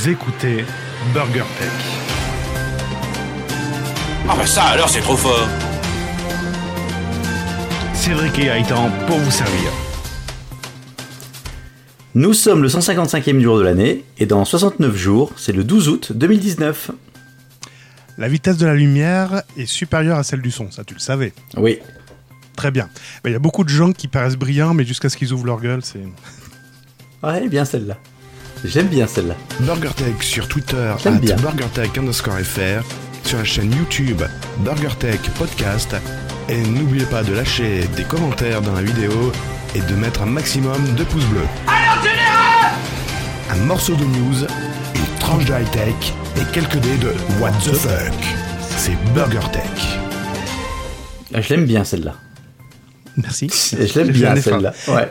Vous écoutez Burger Tech. Ah bah ça alors c'est trop fort Cédric et Gaëtan pour vous servir. Nous sommes le 155e jour de l'année et dans 69 jours, c'est le 12 août 2019. La vitesse de la lumière est supérieure à celle du son, ça tu le savais. Oui. Très bien. Il y a beaucoup de gens qui paraissent brillants, mais jusqu'à ce qu'ils ouvrent leur gueule, c'est... Ouais, elle est bien celle-là. J'aime bien celle-là. BurgerTech sur Twitter, at bien. BurgerTech underscore FR, sur la chaîne YouTube BurgerTech Podcast, et n'oubliez pas de lâcher des commentaires dans la vidéo et de mettre un maximum de pouces bleus. Un morceau de news, une tranche de high-tech et quelques dés de What the fuck. C'est BurgerTech. Ah, Je l'aime bien celle-là. Merci. Et je l'aime bien celle-là. Ouais.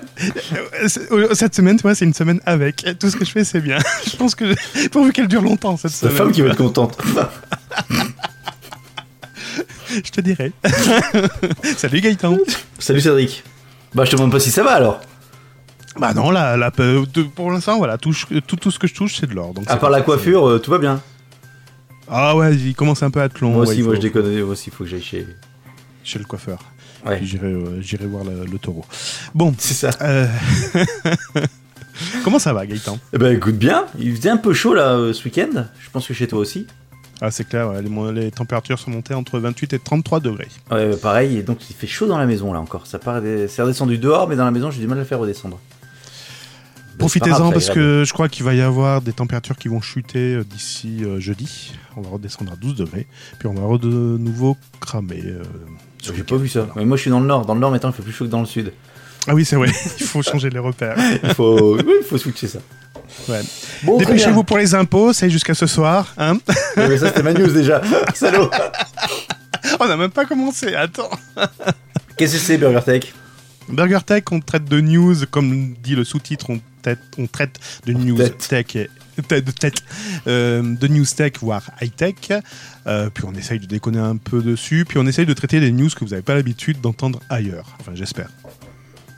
Cette semaine, tu vois, c'est une semaine avec. Tout ce que je fais, c'est bien. Je pense que... Pourvu qu'elle dure longtemps, cette C'est la semaine. femme qui va être contente. Je te dirai. Salut Gaëtan. Salut Cédric. Bah je te demande pas si ça va alors. Bah non, là, là, pour l'instant, voilà, tout, tout, tout ce que je touche, c'est de l'or. À part la coiffure, euh, tout va bien. Ah ouais, il commence un peu à être long. moi aussi, moi faut- je déconne. Moi aussi, il faut que j'aille chez. Chez le coiffeur. Ouais. J'irai euh, j'irai voir le, le taureau. Bon, C'est ça. euh, comment ça va Gaëtan? Eh ben écoute bien, il faisait un peu chaud là euh, ce week-end. Je pense que chez toi aussi. Ah c'est clair, ouais, les, températures sont montées entre 28 et 33 degrés. Ouais, pareil. Et donc il fait chaud dans la maison là encore. Ça part, c'est redescendu dehors, mais dans la maison j'ai du mal à le faire redescendre. Profitez-en parce que je crois qu'il va y avoir des températures qui vont chuter euh, d'ici euh, jeudi. On va redescendre à 12 degrés. Puis on va de nouveau cramer. euh, J'ai pas vu ça. Mais moi je suis dans le nord. Dans le nord maintenant il fait plus chaud que dans le sud. Ah oui, c'est vrai. Il faut changer les repères. Il faut, oui, il faut switcher ça. Ouais. Bon. Dépêchez-vous pour les impôts, c'est jusqu'à ce soir. Hein Ouais, mais ça c'était ma news déjà. Salaud. on n'a même pas commencé, attends. Qu'est-ce que c'est Burger Tech? Burger Tech, on traite de news, comme dit le sous-titre, on, on traite de news Tête. tech, et, tête- de, tech, euh, de news tech, voire high-tech. Euh, puis on essaye de déconner un peu dessus, puis on essaye de traiter des news que vous n'avez pas l'habitude d'entendre ailleurs. Enfin, j'espère.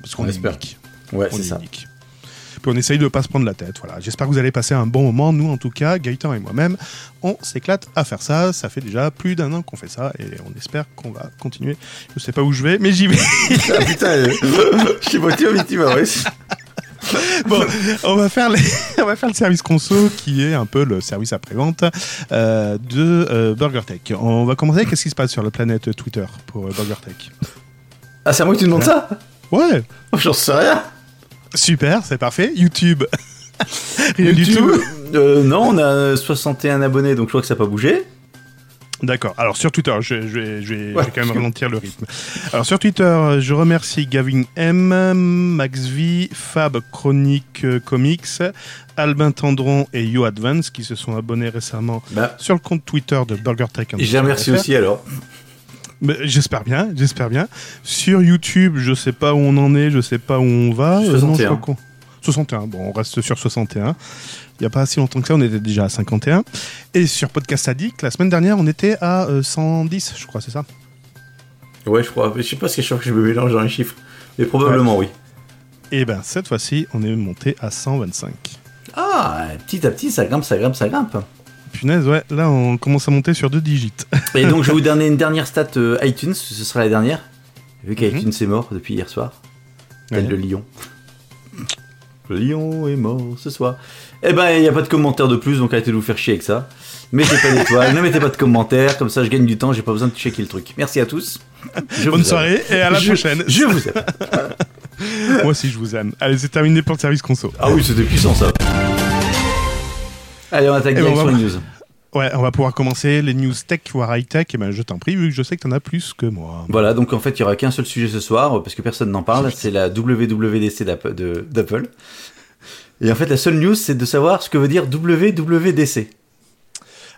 Parce qu'on On est espère. unique. Ouais, c'est est ça. unique. Puis on essaye de pas se prendre la tête. Voilà. J'espère que vous allez passer un bon moment. Nous, en tout cas, Gaëtan et moi-même, on s'éclate à faire ça. Ça fait déjà plus d'un an qu'on fait ça et on espère qu'on va continuer. Je sais pas où je vais, mais j'y vais. Ah putain, euh, je tu vas, mais tu vas, ouais. bon, on va faire les- on va faire le service conso qui est un peu le service après-vente euh, de euh, BurgerTech. On va commencer. Qu'est-ce qui se passe sur la planète Twitter pour euh, BurgerTech Ah, c'est à moi que tu demandes ça? Ouais, Oh, J'en sais rien. super, c'est parfait. YouTube. Rien du tout. euh, Non, on a 61 abonnés, donc je crois que ça n'a pas bougé. D'accord. Alors sur Twitter, je, vais- je je je quand même ralentir le rythme. Alors sur Twitter, je remercie Gavin M, Max V, Fab Chronique euh, Comics, Albin Tendron et Yo Advance qui se sont abonnés récemment Bah, sur le compte Twitter de BurgerTech. je les remercie aussi alors. J'espère bien, j'espère bien. Sur YouTube, je sais pas où on en est, je sais pas où on va. Euh, non, je 61. crois qu'on- 61, bon, on reste sur 61. Il n'y a pas si longtemps que ça, on était déjà à 51. Et sur Podcast Addict, la semaine dernière, on était à euh, 110, je crois, c'est ça? Ouais, je crois. Je sais pas ce que je crois que je me mélange dans les chiffres. Mais probablement oui. Et ben cette fois-ci, on est monté à 125. Ah, petit à petit, ça grimpe, ça grimpe, ça grimpe. Punaise, ouais, là on commence à monter sur deux digits. Et donc, je vais vous donner une dernière stat euh, iTunes, ce sera la dernière. Vu Mhm. qu'iTunes est mort depuis hier soir. Tel Ouais. le lion. Le lion est mort ce soir. Eh ben, il n'y a pas de commentaires de plus, donc arrêtez de vous faire chier avec ça. Mettez pas d'étoiles, ne mettez pas de commentaires, comme ça je gagne du temps, j'ai pas besoin de checker le truc. Merci à tous. Je Bonne aime. soirée et à la Je- prochaine. Je vous aime. Moi aussi je vous aime. Allez, c'est terminé pour le service conso. Ah oui, c'était puissant ça. Allez, on attaque Eh ben, direct sur les news. Ouais, on va pouvoir commencer les news tech voire high tech. Et ben je t'en prie, vu que je sais que t'en as plus que moi. Voilà, donc en fait, il y aura qu'un seul sujet ce soir, parce que personne n'en parle, c'est la WWDC d'Apple. Et en fait, la seule news, c'est de savoir ce que veut dire WWDC.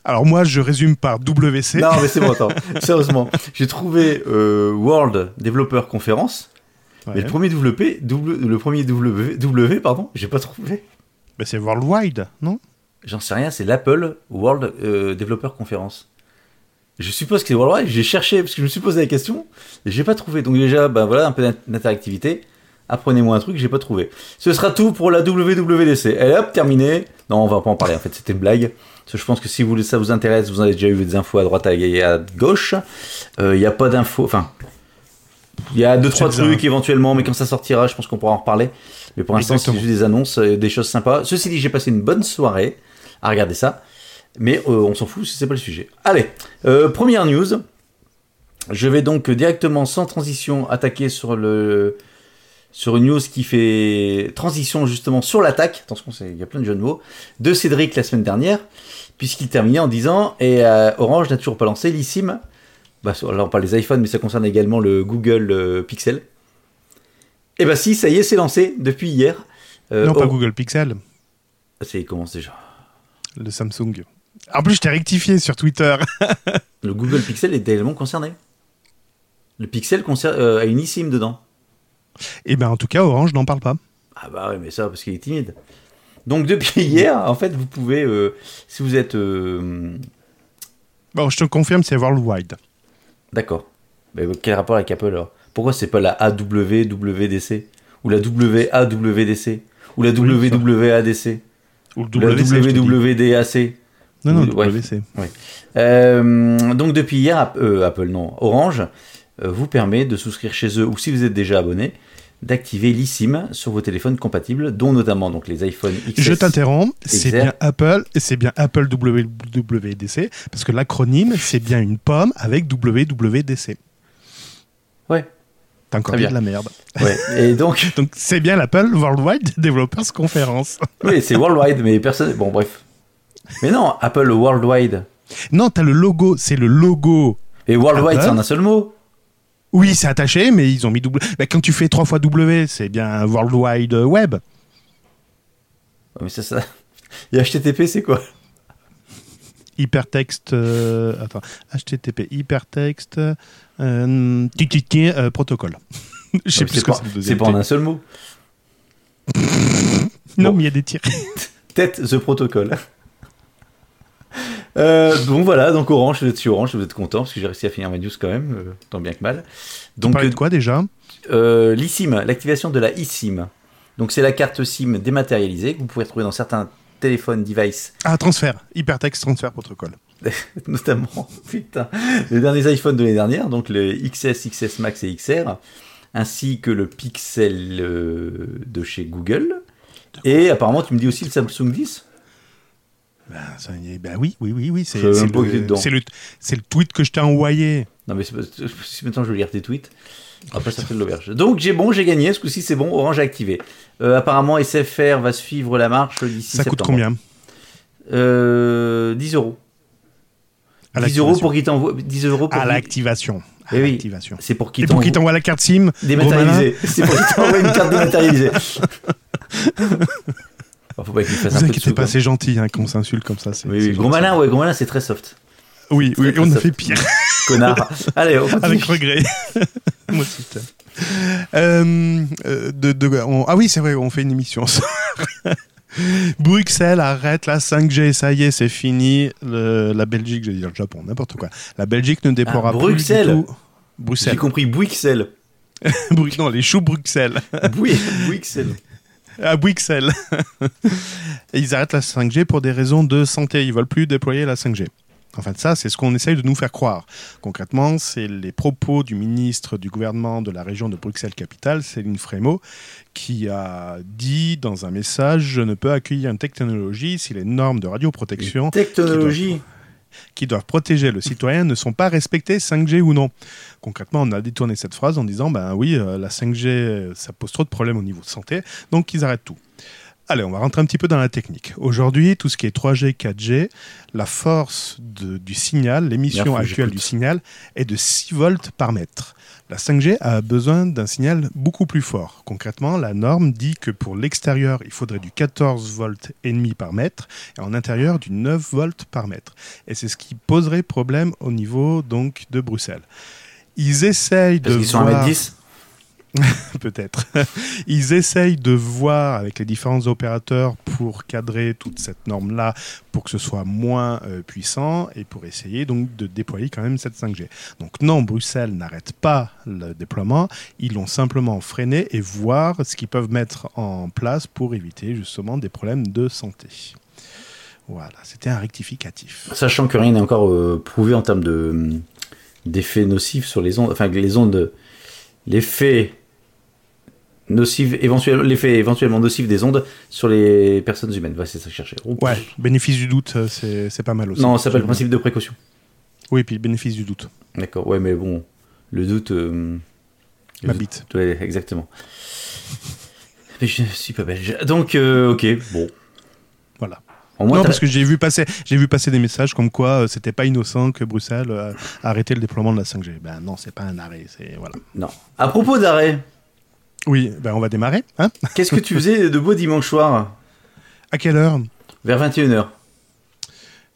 Alors moi, je résume par WC. Non, mais c'est bon, attends. Sérieusement, j'ai trouvé euh, World Developer Conference, Ouais. mais le premier WP, W- le premier W, W pardon, j'ai pas trouvé. Ben, c'est worldwide, non? J'en sais rien, c'est l'Apple World euh, Developer Conference. Je suppose que c'est Worldwide, j'ai cherché, parce que je me suis posé la question, et j'ai pas trouvé. Donc déjà, ben voilà, un peu d'in- d'interactivité. Apprenez-moi un truc, j'ai pas trouvé. Ce sera tout pour la WWDC. Et hop, terminé. Non, on va pas en parler. En fait, c'était une blague. Parce que je pense que si vous, ça vous intéresse, vous avez déjà eu des infos à droite et à gauche. Il n'y a pas d'infos. Enfin, il y a deux trois trucs éventuellement, mais quand ça sortira, je pense qu'on pourra en reparler. Mais pour l'instant, c'est juste des annonces, euh, des choses sympas. Ceci dit, j'ai passé une bonne soirée à regarder ça, mais euh, on s'en fout, c'est pas le sujet. Allez, euh, première news. Je vais donc directement, sans transition, attaquer sur le sur une news qui fait transition justement sur l'attaque. Attention, il y a plein de jeux de mots de Cédric la semaine dernière, puisqu'il terminait en disant et euh, Orange n'a toujours pas lancé l'eSIM. Bah, on parle des iPhones, mais ça concerne également le Google Pixel. Et bah si, ça y est, c'est lancé depuis hier. Non, pas Google Pixel, C'est comment déjà le Samsung. En plus, je t'ai rectifié sur Twitter. Le Google Pixel est également concerné. Le Pixel concerne, euh, a une eSIM dedans. Et ben, en tout cas, Orange n'en parle pas. Ah bah ouais, mais ça parce qu'il est timide. Donc depuis hier, en fait, vous pouvez, euh, si vous êtes, euh, Bon, je te confirme, c'est worldwide. d'accord. Mais quel rapport avec Apple alors? Pourquoi c'est pas la AWWDC ou la WAWDC ou la Oui. WWADC Ou la WC. WWDAC Non, non, Ouais. WC. Euh, donc depuis hier, euh, Apple non, Orange euh, vous permet de souscrire chez eux ou si vous êtes déjà abonné, d'activer l'eSIM sur vos téléphones compatibles, dont notamment donc les iPhone XS. Je t'interromps, c'est bien Apple, et c'est bien Apple WWDC, parce que l'acronyme, c'est bien une pomme avec WWDC. Ouais. T'as encore bien. de la merde. Ouais. Et donc, Donc c'est bien l'Apple Worldwide Developers Conference. oui, c'est worldwide, mais personne. Bon, bref. Mais non, Apple worldwide. Non, t'as le logo, c'est le logo. Et worldwide, c'est en un seul mot. Oui, c'est attaché, mais ils ont mis W. Bah, quand tu fais trois fois W, c'est bien Worldwide Web. Ouais, Mais ça, ça. Et HTTP, c'est quoi? Hypertexte. euh, attends. HTTP, hypertexte. Euh, euh, protocole. Je sais Ouais, plus C'est ce que pas, c'est pas en un seul mot. Non, Bon. mais il y a des tirs. Tête the protocole. Euh, donc voilà, donc Orange, vous êtes sur Orange, vous êtes content parce que j'ai réussi à finir ma news quand même, euh, tant bien que mal. Donc, de quoi déjà? euh, l'eSIM, l'activation de la eSIM. Donc c'est la carte SIM dématérialisée que vous pouvez trouver dans certains téléphones, devices, Ah, transfert. Hypertexte, transfert, protocole. notamment putain, les derniers iPhones de l'année dernière, donc le XS, XS Max et XR, ainsi que le Pixel euh, de chez Google. Et apparemment, tu me dis aussi le Samsung 10 Ben, ça ben oui, oui, oui, oui. C'est le, le, c'est le tweet que je t'ai envoyé. Non, mais si maintenant je veux lire tes tweets, après ça fait de l'auberge. Donc j'ai bon, j'ai gagné, ce coup-ci c'est bon, Orange a activé. Euh, apparemment, SFR va suivre la marche d'ici Ça coûte septembre. combien? Euh, 10 euros. À 10 euros pour qu'il t'envoie. 10 euros pour À qu'il- l'activation. À Eh oui. l'activation. C'est pour qu'il Et pour t'envoie qu'il t'envoie la carte SIM dématérialisée. C'est pour qu'il t'envoie une carte dématérialisée. Faut pas qu'il fasse Vous un peu de inquiétez sous, pas, c'est gentil hein, qu'on s'insulte comme ça. c'est- Oui, oui. Gros malin, ouais, gros malin, c'est très soft. Oui, oui, on a fait pire. Connard. Allez, on continue. Avec regret. Moi aussi. Euh, euh, de, de- on- ah oui, c'est vrai, on fait une émission. Bruxelles arrête la 5G, ça y est, c'est fini. Le- la Belgique, j'allais dire le Japon, n'importe quoi. La Belgique ne déploiera Ah, plus Bruxelles. du tout. J'ai Bruxelles. compris Bruxelles. Bru- non, les choux Bruxelles. Oui, Bruxelles. à Bruxelles. Ils arrêtent la 5G pour des raisons de santé. Ils veulent plus déployer la 5G. En fait, ça, c'est ce qu'on essaye de nous faire croire. Concrètement, c'est les propos du ministre du gouvernement de la région de Bruxelles-Capitale, Céline Frémaux, qui a dit dans un message Je ne peux accueillir une technologie si les normes de radioprotection Technologie. qui doivent protéger le citoyen ne sont pas respectées, 5G ou non. Concrètement, on a détourné cette phrase en disant ben oui, euh, la 5G, euh, ça pose trop de problèmes au niveau de santé, donc ils arrêtent tout. Allez, on va rentrer un petit peu dans la technique. Aujourd'hui, tout ce qui est 3G, 4G, la force de- du signal, l'émission actuelle du signal est de 6 volts par mètre. La 5G a besoin d'un signal beaucoup plus fort. Concrètement, la norme dit que pour l'extérieur, il faudrait du 14 volts et demi par mètre et en intérieur du 9 volts par mètre. Et c'est ce qui poserait problème au niveau donc de Bruxelles. Ils essayent Parce de qu'ils sont voir... 1m10 peut-être. Ils essayent de voir avec les différents opérateurs pour cadrer toute cette norme-là, pour que ce soit moins euh, puissant et pour essayer donc de déployer quand même cette 5G. Donc non, Bruxelles n'arrête pas le déploiement, ils l'ont simplement freiné et voir ce qu'ils peuvent mettre en place pour éviter justement des problèmes de santé. Voilà, c'était un rectificatif. Sachant que rien n'est encore euh, prouvé en termes de d'effets nocifs sur les ondes, enfin les ondes, l'effet nocif, éventuellement, l'effet éventuellement nocif des ondes sur les personnes humaines. Ouais, c'est ça que je cherchais. Oups. Ouais, bénéfice du doute, euh, c'est c'est pas mal aussi. Non, ça s'appelle le principe de précaution. Oui, puis bénéfice du doute. D'accord, ouais, mais bon, le doute. euh, le Ma doute- bite. Ouais, exactement. Mais je suis pas belge. Donc, euh, ok, bon. Voilà. Moins, non, parce que j'ai vu passer, j'ai vu passer des messages comme quoi euh, c'était pas innocent que Bruxelles euh, a arrêté le déploiement de la 5G. Ben non, c'est pas un arrêt, c'est voilà. Non. À propos d'arrêt, Oui, ben on va démarrer. Hein qu'est-ce que tu faisais de beau dimanche soir? À quelle heure? Vers 21h.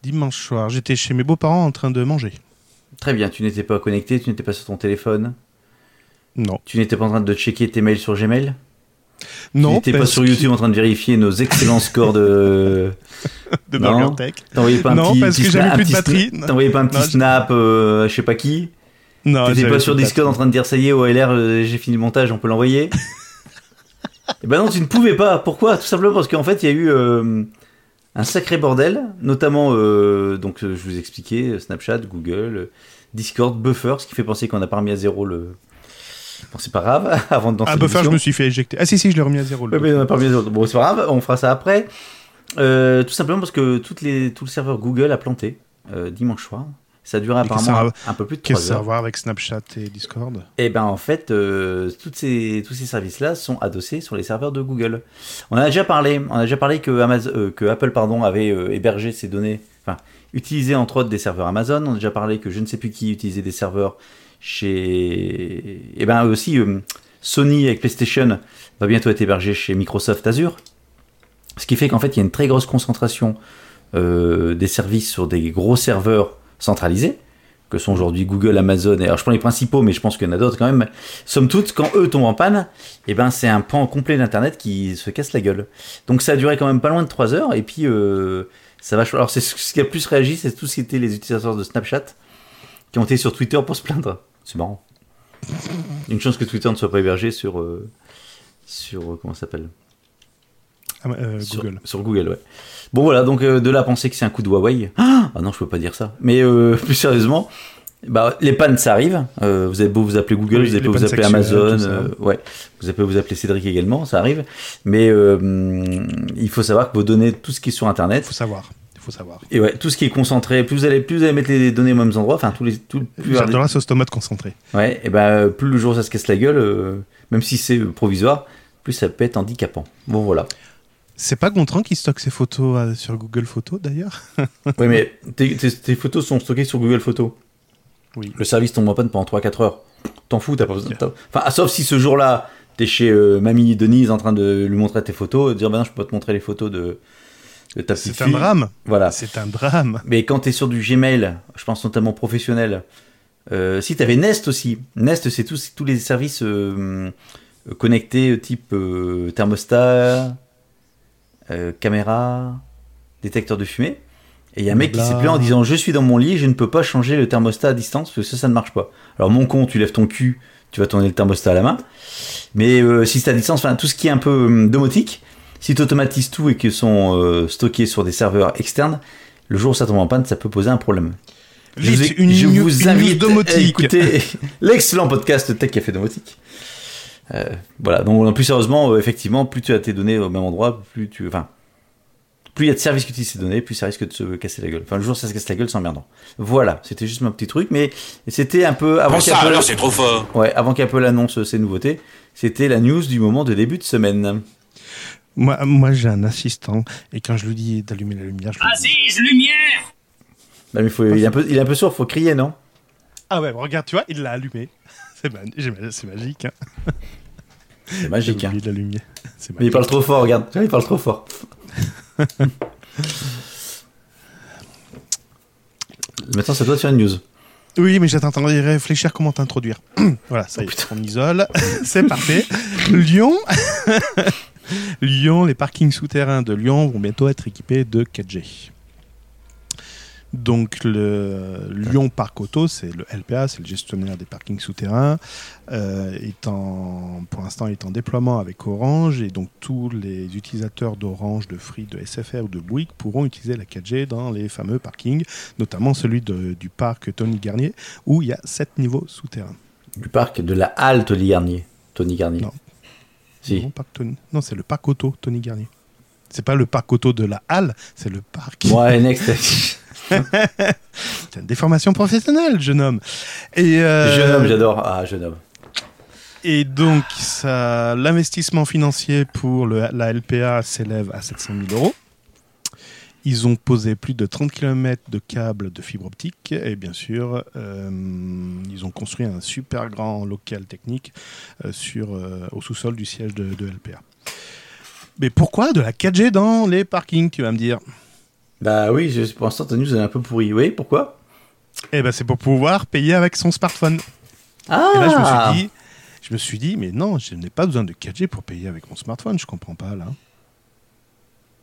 Dimanche soir, j'étais chez mes beaux-parents en train de manger. Très bien, tu n'étais pas connecté, tu n'étais pas sur ton téléphone, Non, tu n'étais pas en train de checker tes mails sur Gmail, tu non, n'étais pas sur que- YouTube en train de vérifier nos excellents scores de. de Non. Burger Tech. T'envoyais pas un Non, petit, parce petit que j'avais plus de batterie. sna- T'envoyais pas un petit Non, je- snap, euh, je sais pas qui? Non, T'étais pas sur Discord en train de dire ça y est, OLR, euh, j'ai fini le montage, on peut l'envoyer. Et ben non, tu ne pouvais pas. Pourquoi? Tout simplement parce qu'en fait, il y a eu euh, un sacré bordel, notamment, euh, donc je vous expliquais, Snapchat, Google, Discord, Buffer, ce qui fait penser qu'on n'a pas remis à zéro le. Bon, c'est pas grave, avant de lancer Ah, Buffer, je me suis fait éjecter. Ah, si, si, je l'ai remis à zéro. le Ouais, mais on a pas remis à zéro. Bon, c'est pas grave, on fera ça après. Tout simplement parce que toutes les, tout le serveur Google a planté dimanche soir. Ça qu'est-ce apparemment que un, un peu plus de Qu'est-ce que 3 ça a à heures. voir avec Snapchat et Discord? Et ben en fait, euh, toutes ces, tous ces services-là sont adossés sur les serveurs de Google. On a déjà parlé, on a déjà parlé que, Amazon, euh, que Apple pardon, avait euh, hébergé ces données, enfin utilisé entre autres des serveurs Amazon. On a déjà parlé que je ne sais plus qui utilisait des serveurs chez. Et ben aussi Sony avec PlayStation va bientôt être hébergé chez Microsoft Azure. Ce qui fait qu'en fait il y a une très grosse concentration des services sur des gros serveurs centralisés que sont aujourd'hui Google, Amazon, et alors je prends les principaux, mais je pense qu'il y en a d'autres quand même. Somme toute, quand eux tombent en panne, et ben c'est un pan complet d'Internet qui se casse la gueule. Donc ça a duré quand même pas loin de 3 heures, et puis euh, ça va. Alors c'est ce qui a plus réagi, c'est tout ce qui était les utilisateurs de Snapchat qui ont été sur Twitter pour se plaindre. C'est marrant. Une chance que Twitter ne soit pas hébergé sur euh, sur euh, comment ça s'appelle? Ah, euh, sur, Google. Sur Google, ouais. Bon voilà, donc euh, de là à penser que c'est un coup de Huawei. Ah non, je peux pas dire ça. Mais euh, plus sérieusement, bah, les pannes ça arrive. Vous avez beau vous appeler Google, Oui, vous avez beau vous appeler Amazon, ouais. Vous avez vous appeler Cédric également, ça arrive. Mais hum, il faut savoir que vos données, tout ce qui est sur Il Internet, faut savoir. Il faut savoir. et ouais, tout ce qui est concentré, plus vous allez, plus vous allez mettre les données aux mêmes endroits, enfin tous les, tout, plus J'adore la sauce tomate concentrée. Ouais, et ben plus le jour ça se casse la gueule, même si c'est provisoire, plus ça peut être handicapant. Bon voilà. C'est pas Gontran qui stocke ses photos euh, sur Google Photos d'ailleurs Oui, mais tes, tes- tes photos sont stockées sur Google Photos. Oui. Le service tombe en panne pendant 3-4 heures. T'en fous, t'as pas besoin. Enfin, ah, sauf si ce jour-là, t'es chez euh, mamie Denise en train de lui montrer tes photos, de dire non, je peux pas te montrer les photos de, de ta petite C'est un drame. Voilà. C'est un drame. Mais quand t'es sur du Gmail, je pense notamment professionnel, euh, si t'avais Nest aussi, Nest c'est tous, tous les services connectés type thermostat, euh, caméra, détecteur de fumée. Et il y a un mec qui s'est plaint en disant je suis dans mon lit, je ne peux pas changer le thermostat à distance parce que ça, ça ne marche pas. Alors mon con, tu lèves ton cul, tu vas tourner le thermostat à la main. Mais euh, si c'est à distance, enfin tout ce qui est un peu euh, domotique, si tu automatises tout et que sont euh, stockés sur des serveurs externes, le jour où ça tombe en panne, ça peut poser un problème. Je vous, Vite, ai- une, je news- vous une invite domotique. à écouter l'excellent podcast Tech Café Domotique. Euh, voilà, donc plus sérieusement, euh, effectivement, plus tu as tes données au même endroit, plus tu. Enfin, plus il y a de services qui utilisent ces données, plus ça risque de se casser la gueule. Enfin, le jour où ça se casse la gueule, c'est emmerdant. Voilà, c'était juste mon petit truc, mais c'était un peu. Avant qu'Apple alors c'est trop fort. ouais, avant qu'Apple annonce ses nouveautés, c'était la news du moment de début de semaine. Moi, moi j'ai un assistant et quand je lui dis d'allumer la lumière, je lui dis Assise, lumière Là, mais faut, il, est un peu, il est un peu sourd, faut crier, non? Ah ouais, regarde, tu vois, il l'a allumé. C'est ma- c'est magique. Hein. C'est magique, hein. C'est Mais il parle trop fort, regarde. Il parle trop fort. Maintenant, ça doit faire une news. Oui, mais j'attends de réfléchir comment t'introduire. voilà, ça y est, on isole. C'est parfait. Lyon. Lyon, les parkings souterrains de Lyon vont bientôt être équipés de 4G. Donc le Lyon Parc Auto, c'est le LPA, c'est le gestionnaire des parkings souterrains, euh, est en, pour l'instant est en déploiement avec Orange et donc tous les utilisateurs d'Orange, de Free, de SFR ou de Bouygues pourront utiliser la 4G dans les fameux parkings, notamment celui de- du parc Tony Garnier où il y a 7 niveaux souterrains. Du parc de la halle Tony Garnier. Tony Garnier. Non. Si. Non, parc Tony- non, c'est le parc auto Tony Garnier. C'est pas le parc auto de la halle, c'est le parc. Ouais, next. C'est une déformation professionnelle, jeune homme. Et, euh, Jeune homme, j'adore. Ah, jeune homme. Et donc, ça, l'investissement financier pour le- la LPA s'élève à 700 000 euros. Ils ont posé plus de 30 km de câbles de fibre optique et bien sûr, euh, ils ont construit un super grand local technique euh, sur, euh, au sous-sol du siège de, de LPA. Mais pourquoi de la 4G dans les parkings, tu vas me dire? Bah oui, je, pour l'instant, ta news est un peu pourrie. Oui, pourquoi? Eh ben, c'est pour pouvoir payer avec son smartphone. Ah Et là, je me suis dit, je me suis dit, mais non, je n'ai pas besoin de 4G pour payer avec mon smartphone. Je comprends pas là.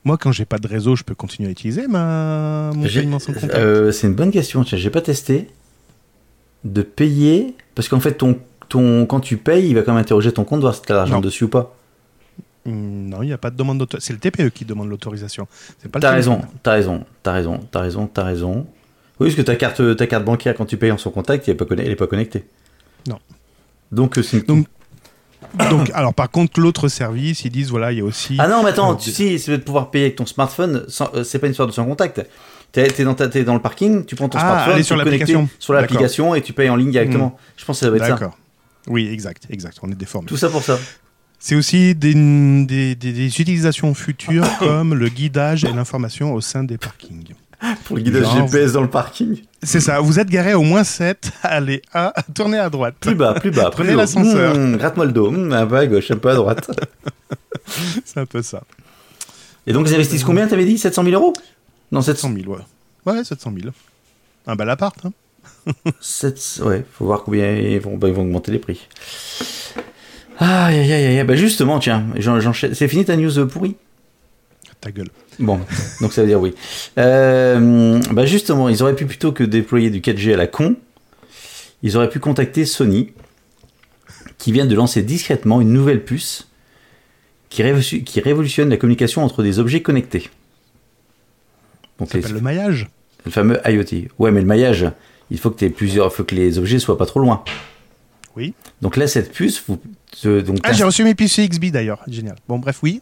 Moi, quand j'ai pas de réseau, je peux continuer à utiliser ma mon J'ai- paiement sans contact. euh, c'est une bonne question. Tiens, j'ai pas testé de payer parce qu'en fait, ton, ton, quand tu payes, il va quand même interroger ton compte voir si t'as l'argent dessus ou pas. Hmm, Non, il n'y a pas de demande d'autorisation. C'est le TPE qui demande l'autorisation. C'est pas le T'as téléphone. raison, t'as raison, t'as raison, t'as raison, t'as raison. Oui, parce que ta carte, ta carte bancaire, quand tu payes en son contact, elle est pas, connectée. Non. Donc, euh, c'est une... Donc, Donc, alors par contre, l'autre service, ils disent voilà, il y a aussi. Ah non, mais attends, Euh, tu sais, c'est de pouvoir payer avec ton smartphone, euh, c'est pas une histoire de sans contact. T'es es dans, ta- t'es dans le parking, tu prends ton Ah, smartphone, sur l'application. sur l'application et tu payes en ligne directement. Je pense que ça doit être ça. D'accord. Oui, exact, exact. On est déformé. Tout ça pour ça. C'est aussi des, des, des- des utilisations futures comme le guidage et l'information au sein des parkings. Pour le guidage Genre, GPS dans le parking. C'est ça, vous êtes garé au moins 7, allez à tournez à droite. Plus bas, plus bas. Prenez l'ascenseur. Mmh, Gratte-moi le dos. Mmh, un peu à gauche, un peu à droite. C'est un peu ça. Et donc, ils investissent combien, t'avais dit 700 000 euros? Non, 700 700 000, ouais. Ouais, 700 000. Un bel appart, hein. 7... Ouais, faut voir combien ils vont, bah, ils vont augmenter les prix. Aïe, aïe, aïe, aïe. Bah, justement, tiens. C'est fini ta news euh, pourrie? Ta gueule. Bon, donc ça veut dire oui. Euh, bah justement, ils auraient pu plutôt que déployer du 4G à la con, ils auraient pu contacter Sony, qui vient de lancer discrètement une nouvelle puce qui, révo- qui révolutionne la communication entre des objets connectés. Donc Ça les- le maillage? le fameux IoT. Ouais, mais le maillage, il faut que plusieurs, faut que les objets soient pas trop loin. Oui. Donc là, cette puce, vous, euh, donc Ah, j'ai reçu mes puces XB d'ailleurs. Génial. Bon, bref, oui,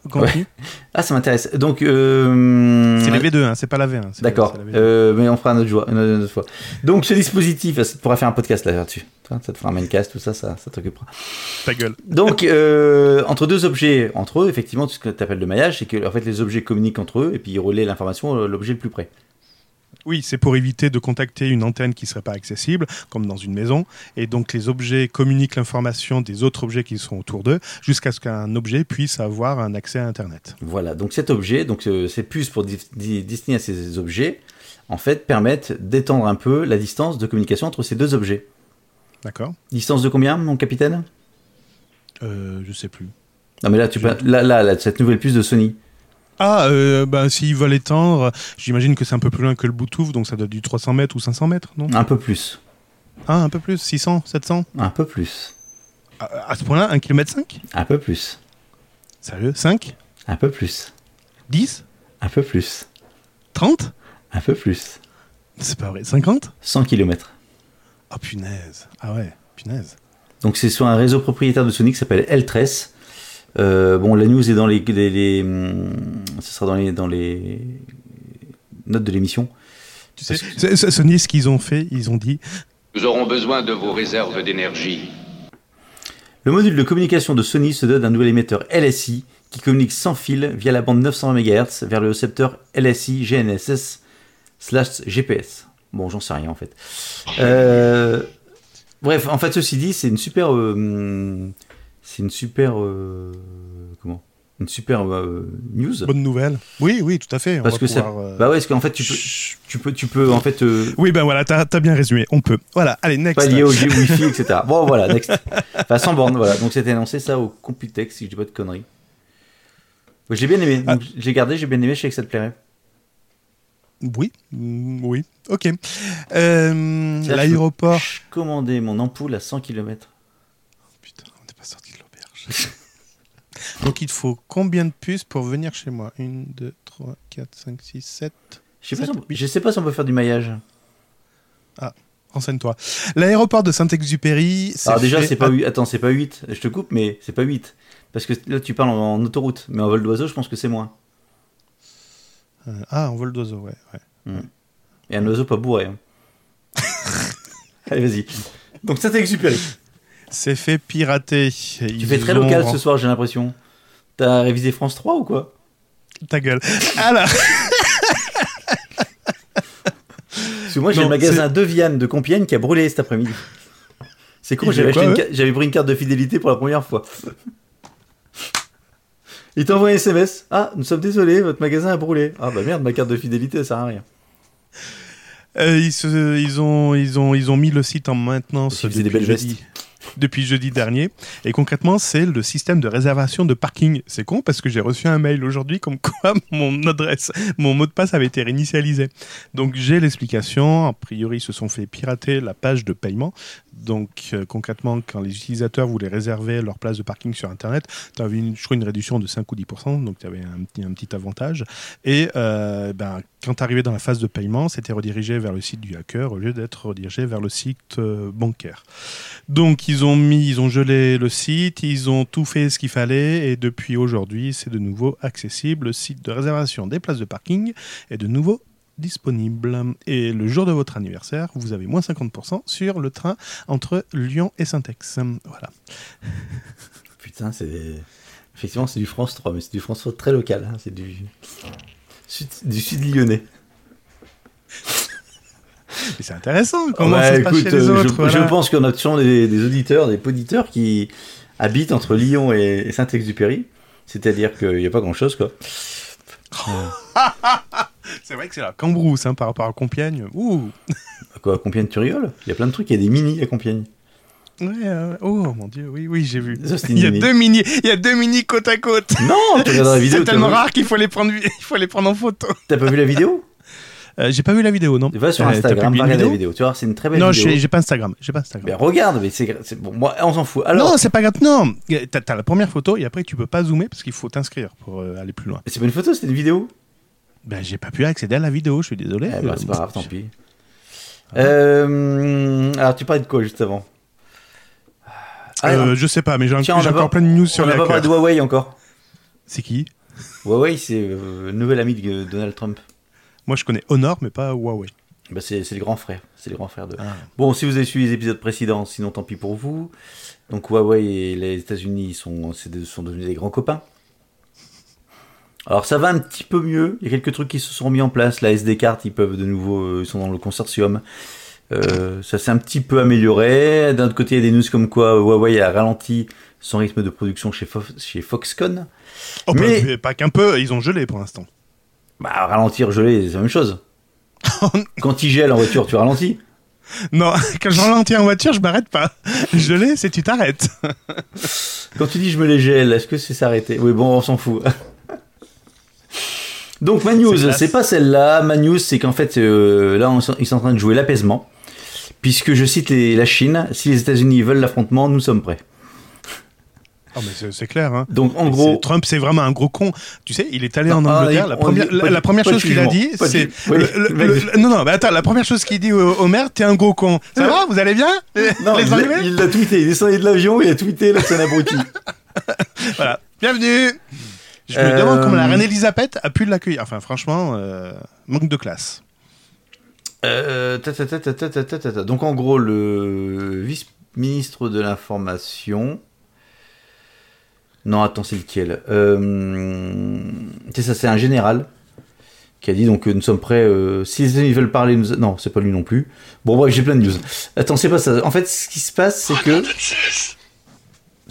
ah, ça m'intéresse. Donc euh, C'est la V2, hein, c'est pas la V1. c'est- D'accord, c'est la V2. euh, mais on fera un autre, jour, une autre- une autre fois. Donc ce dispositif, ça te pourra faire un podcast là- là-dessus. Ça te fera un maincast, tout ça, ça, ça t'occupera. Ta gueule. Donc euh, entre deux objets, entre eux, effectivement, tout ce que tu appelles le maillage, c'est que en fait les objets communiquent entre eux et puis ils relaient l'information à l'objet le plus près. Oui, c'est pour éviter de contacter une antenne qui serait pas accessible, comme dans une maison. Et donc, les objets communiquent l'information des autres objets qui sont autour d'eux, jusqu'à ce qu'un objet puisse avoir un accès à Internet. Voilà, donc cet objet, donc euh, ces puces pour destiner à ces objets, en fait, permettent d'étendre un peu la distance de communication entre ces deux objets. D'accord Distance de combien, mon capitaine? Euh, Je sais plus. Non mais là, tu peux, là, là, là, cette nouvelle puce de Sony. Ah, euh, bah, s'ils veulent étendre, j'imagine que c'est un peu plus loin que le Bluetooth, donc ça doit être du 300 mètres ou 500 mètres, non? Un peu plus. Ah, un peu plus 600 700 Un peu plus. À, à ce point-là, 1 km 5 Un peu plus. Sérieux? 5 Un peu plus. 10 Un peu plus. 30 Un peu plus. C'est pas vrai. 50 100 km. Oh punaise. Ah ouais, punaise. Donc c'est sur un réseau propriétaire de Sony qui s'appelle L13. Euh, bon, la news est dans les, les, les, hum, ce sera dans les, dans les notes de l'émission. Tu sais, c'est- c'est- Sony, ce qu'ils ont fait, ils ont dit Nous aurons besoin de vos réserves d'énergie. Le module de communication de Sony se dote d'un nouvel émetteur LSI qui communique sans fil via la bande 900 MHz vers le récepteur LSI GNSS slash GPS. Bon, j'en sais rien en fait. Euh, bref, en fait, ceci dit, c'est une super, euh, hum, c'est une super, euh, comment, une super euh, news. bonne nouvelle. Oui, oui, tout à fait. on Parce que ça, euh, bah ouais, parce qu'en fait, tu peux, Tu peux, tu peux en fait. Oui, ben voilà, t'as as bien résumé. On peut. Voilà, allez, next. pas lié au Wi-Fi, etc. Bon, voilà, next. Enfin, sans borne, voilà. Donc, c'était annoncé ça au Computex, si je dis pas de conneries. J'ai bien aimé. Ah. J'ai gardé, j'ai bien aimé, je sais que ça te plairait. Oui, mm, oui, ok. Euh, L'aéroport. Commander mon ampoule à 100 km. Putain, on n'est pas Donc il te faut combien de puces pour venir chez moi? 1, 2, 3, 4, 5, 6, 7. Je sais, pas si on, Sept, huit. je sais pas si on peut faire du maillage. Renseigne-toi. L'aéroport de Saint-Exupéry. Alors, déjà, c'est pas 8. Attends, c'est pas 8. Je te coupe, mais c'est pas 8. Parce que là, tu parles en, en autoroute. Mais en vol d'oiseau, je pense que c'est moins. Euh, ah, en vol d'oiseau, ouais. ouais. Et un oiseau pas bourré. hein. Allez, vas-y. Donc, ça C'est fait pirater. Tu fais très local ce soir, j'ai l'impression. T'as révisé France 3 ou quoi? Ta gueule. Alors, Parce que moi, j'ai le magasin de Vianne de Compiègne qui a brûlé cet après-midi. C'est con, Il j'avais une pris une carte de fidélité pour la première fois. Il t'envoie un SMS. Ah, nous sommes désolés, votre magasin a brûlé. Ah bah merde, ma carte de fidélité, ça sert à rien. euh, ils, se- ils ont, ils, ont, ils ont mis le site en maintenance qu'ils faisaient des belles jeudi, depuis jeudi dernier. Et concrètement, c'est le système de réservation de parking. C'est con parce que j'ai reçu un mail aujourd'hui comme quoi mon adresse, mon mot de passe avait été réinitialisé. Donc j'ai l'explication. A priori, ils se sont fait pirater la page de paiement. Donc euh, concrètement, quand les utilisateurs voulaient réserver leur place de parking sur Internet, tu avais une, je crois une réduction de 5 ou 10%, donc tu avais un petit, un petit avantage. Et euh, ben, quand tu arrivais dans la phase de paiement, c'était redirigé vers le site du hacker au lieu d'être redirigé vers le site euh, bancaire. Donc ils ont mis, ils ont gelé le site, ils ont tout fait ce qu'il fallait et depuis aujourd'hui, c'est de nouveau accessible. Le site de réservation des places de parking est de nouveau disponible. Et le jour de votre anniversaire, vous avez moins 50% sur le train entre Lyon et Saint-Ex. Voilà. Putain, c'est. Effectivement, c'est du France 3, mais c'est du France 3 très local. hein, C'est du. Sud, du sud lyonnais. Et c'est intéressant. Comment Ouais, ça se passe écoute, chez les euh, autres je, voilà. je pense qu'on a toujours des, des auditeurs, des poditeurs qui habitent entre Lyon et, et Saint-Exupéry. C'est-à-dire qu'il n'y a pas grand-chose, quoi. C'est vrai que c'est la cambrousse hein, par rapport à Compiègne. Ouh. Quoi, à Compiègne, tu rigoles? Il y a plein de trucs, il y a des mini à Compiègne. Ouais, euh, oh mon dieu, oui, oui, j'ai vu. Ça, Il y a deux mini, il y a deux mini côte à côte. Non, tu regardes la vidéo. C'est tellement rare qu'il faut les prendre, il faut les prendre en photo. T'as pas vu la vidéo? Euh, j'ai pas vu la vidéo, non. Va sur Euh, Instagram, regarder la vidéo. Tu vois, c'est une très belle Non, vidéo. j'ai j'ai pas Instagram, j'ai pas Instagram. Mais regarde, mais c'est c'est- bon. Moi, on s'en fout. Alors, non, c'est pas grave. Non, t'as as la première photo et après tu peux pas zoomer parce qu'il faut t'inscrire pour euh, aller plus loin. c'est pas une photo, c'est une vidéo. Ben j'ai pas pu accéder à la vidéo, je suis désolé. Eh ben, c'est pas grave, tant pis. Euh, alors, tu parlais de quoi juste avant Euh, je sais pas, mais j'ai on encore pas- plein de news sur on les n'a pas parlé de. Huawei encore. C'est qui? Huawei, c'est euh, le nouvel ami de Donald Trump. Moi je connais Honor, mais pas Huawei. Bah, c'est le grand frère. C'est le grand frère de. Ah. Bon, si vous avez suivi les épisodes précédents, sinon tant pis pour vous. Donc Huawei et les États-Unis sont, sont devenus des grands copains. Alors ça va un petit peu mieux. Il y a quelques trucs qui se sont mis en place. La SD card, ils peuvent de nouveau, euh, ils sont dans le consortium. Euh, ça s'est un petit peu amélioré. D'un autre côté, il y a des news comme quoi Huawei a ralenti son rythme de production chez, Fo- chez Foxconn. Oh, bah, Mais- mais pas qu'un peu, ils ont gelé pour l'instant. Bah, ralentir, geler, c'est la même chose. Quand il gèle en voiture, tu ralentis. Non, quand je ralentis en voiture, je m'arrête pas. Gelé, c'est tu t'arrêtes. Quand tu dis je me les gèle, est-ce que c'est s'arrêter? Oui, bon, on s'en fout. Donc ma news, C'est pas celle-là. Ma news, c'est qu'en fait, euh, là, on ils sont en train de jouer l'apaisement. Puisque je cite les- la Chine, si les États-Unis veulent l'affrontement, nous sommes prêts. Oh, mais c'est- clair, hein. Donc en gros, Trump, c'est vraiment un gros con. Tu sais, il est allé en Non, ah, Angleterre. la première, dit- la, la chose qu'il a dit, c'est. oui, non, non, mais attends, la première chose qu'il dit au, au maire, t'es un gros con. Ça va, vous allez bien? Non, les il l'a- Anglais? il l'a tweeté. Il est descendu de l'avion, il a tweeté, là, c'est un abruti. Voilà. Bienvenue je me demande comment la euh, reine Elisabeth a pu l'accueillir. Enfin, franchement, euh, manque de classe. Donc, en gros, le vice-ministre de l'information. Non, attends, c'est lequel euh, C'est ça, c'est un général qui a dit donc nous sommes prêts. Si les ennemis veulent parler, nous. Non, c'est pas lui non plus. Bon bref, j'ai plein de news. Attends, c'est pas ça. En fait, ce qui se passe, c'est que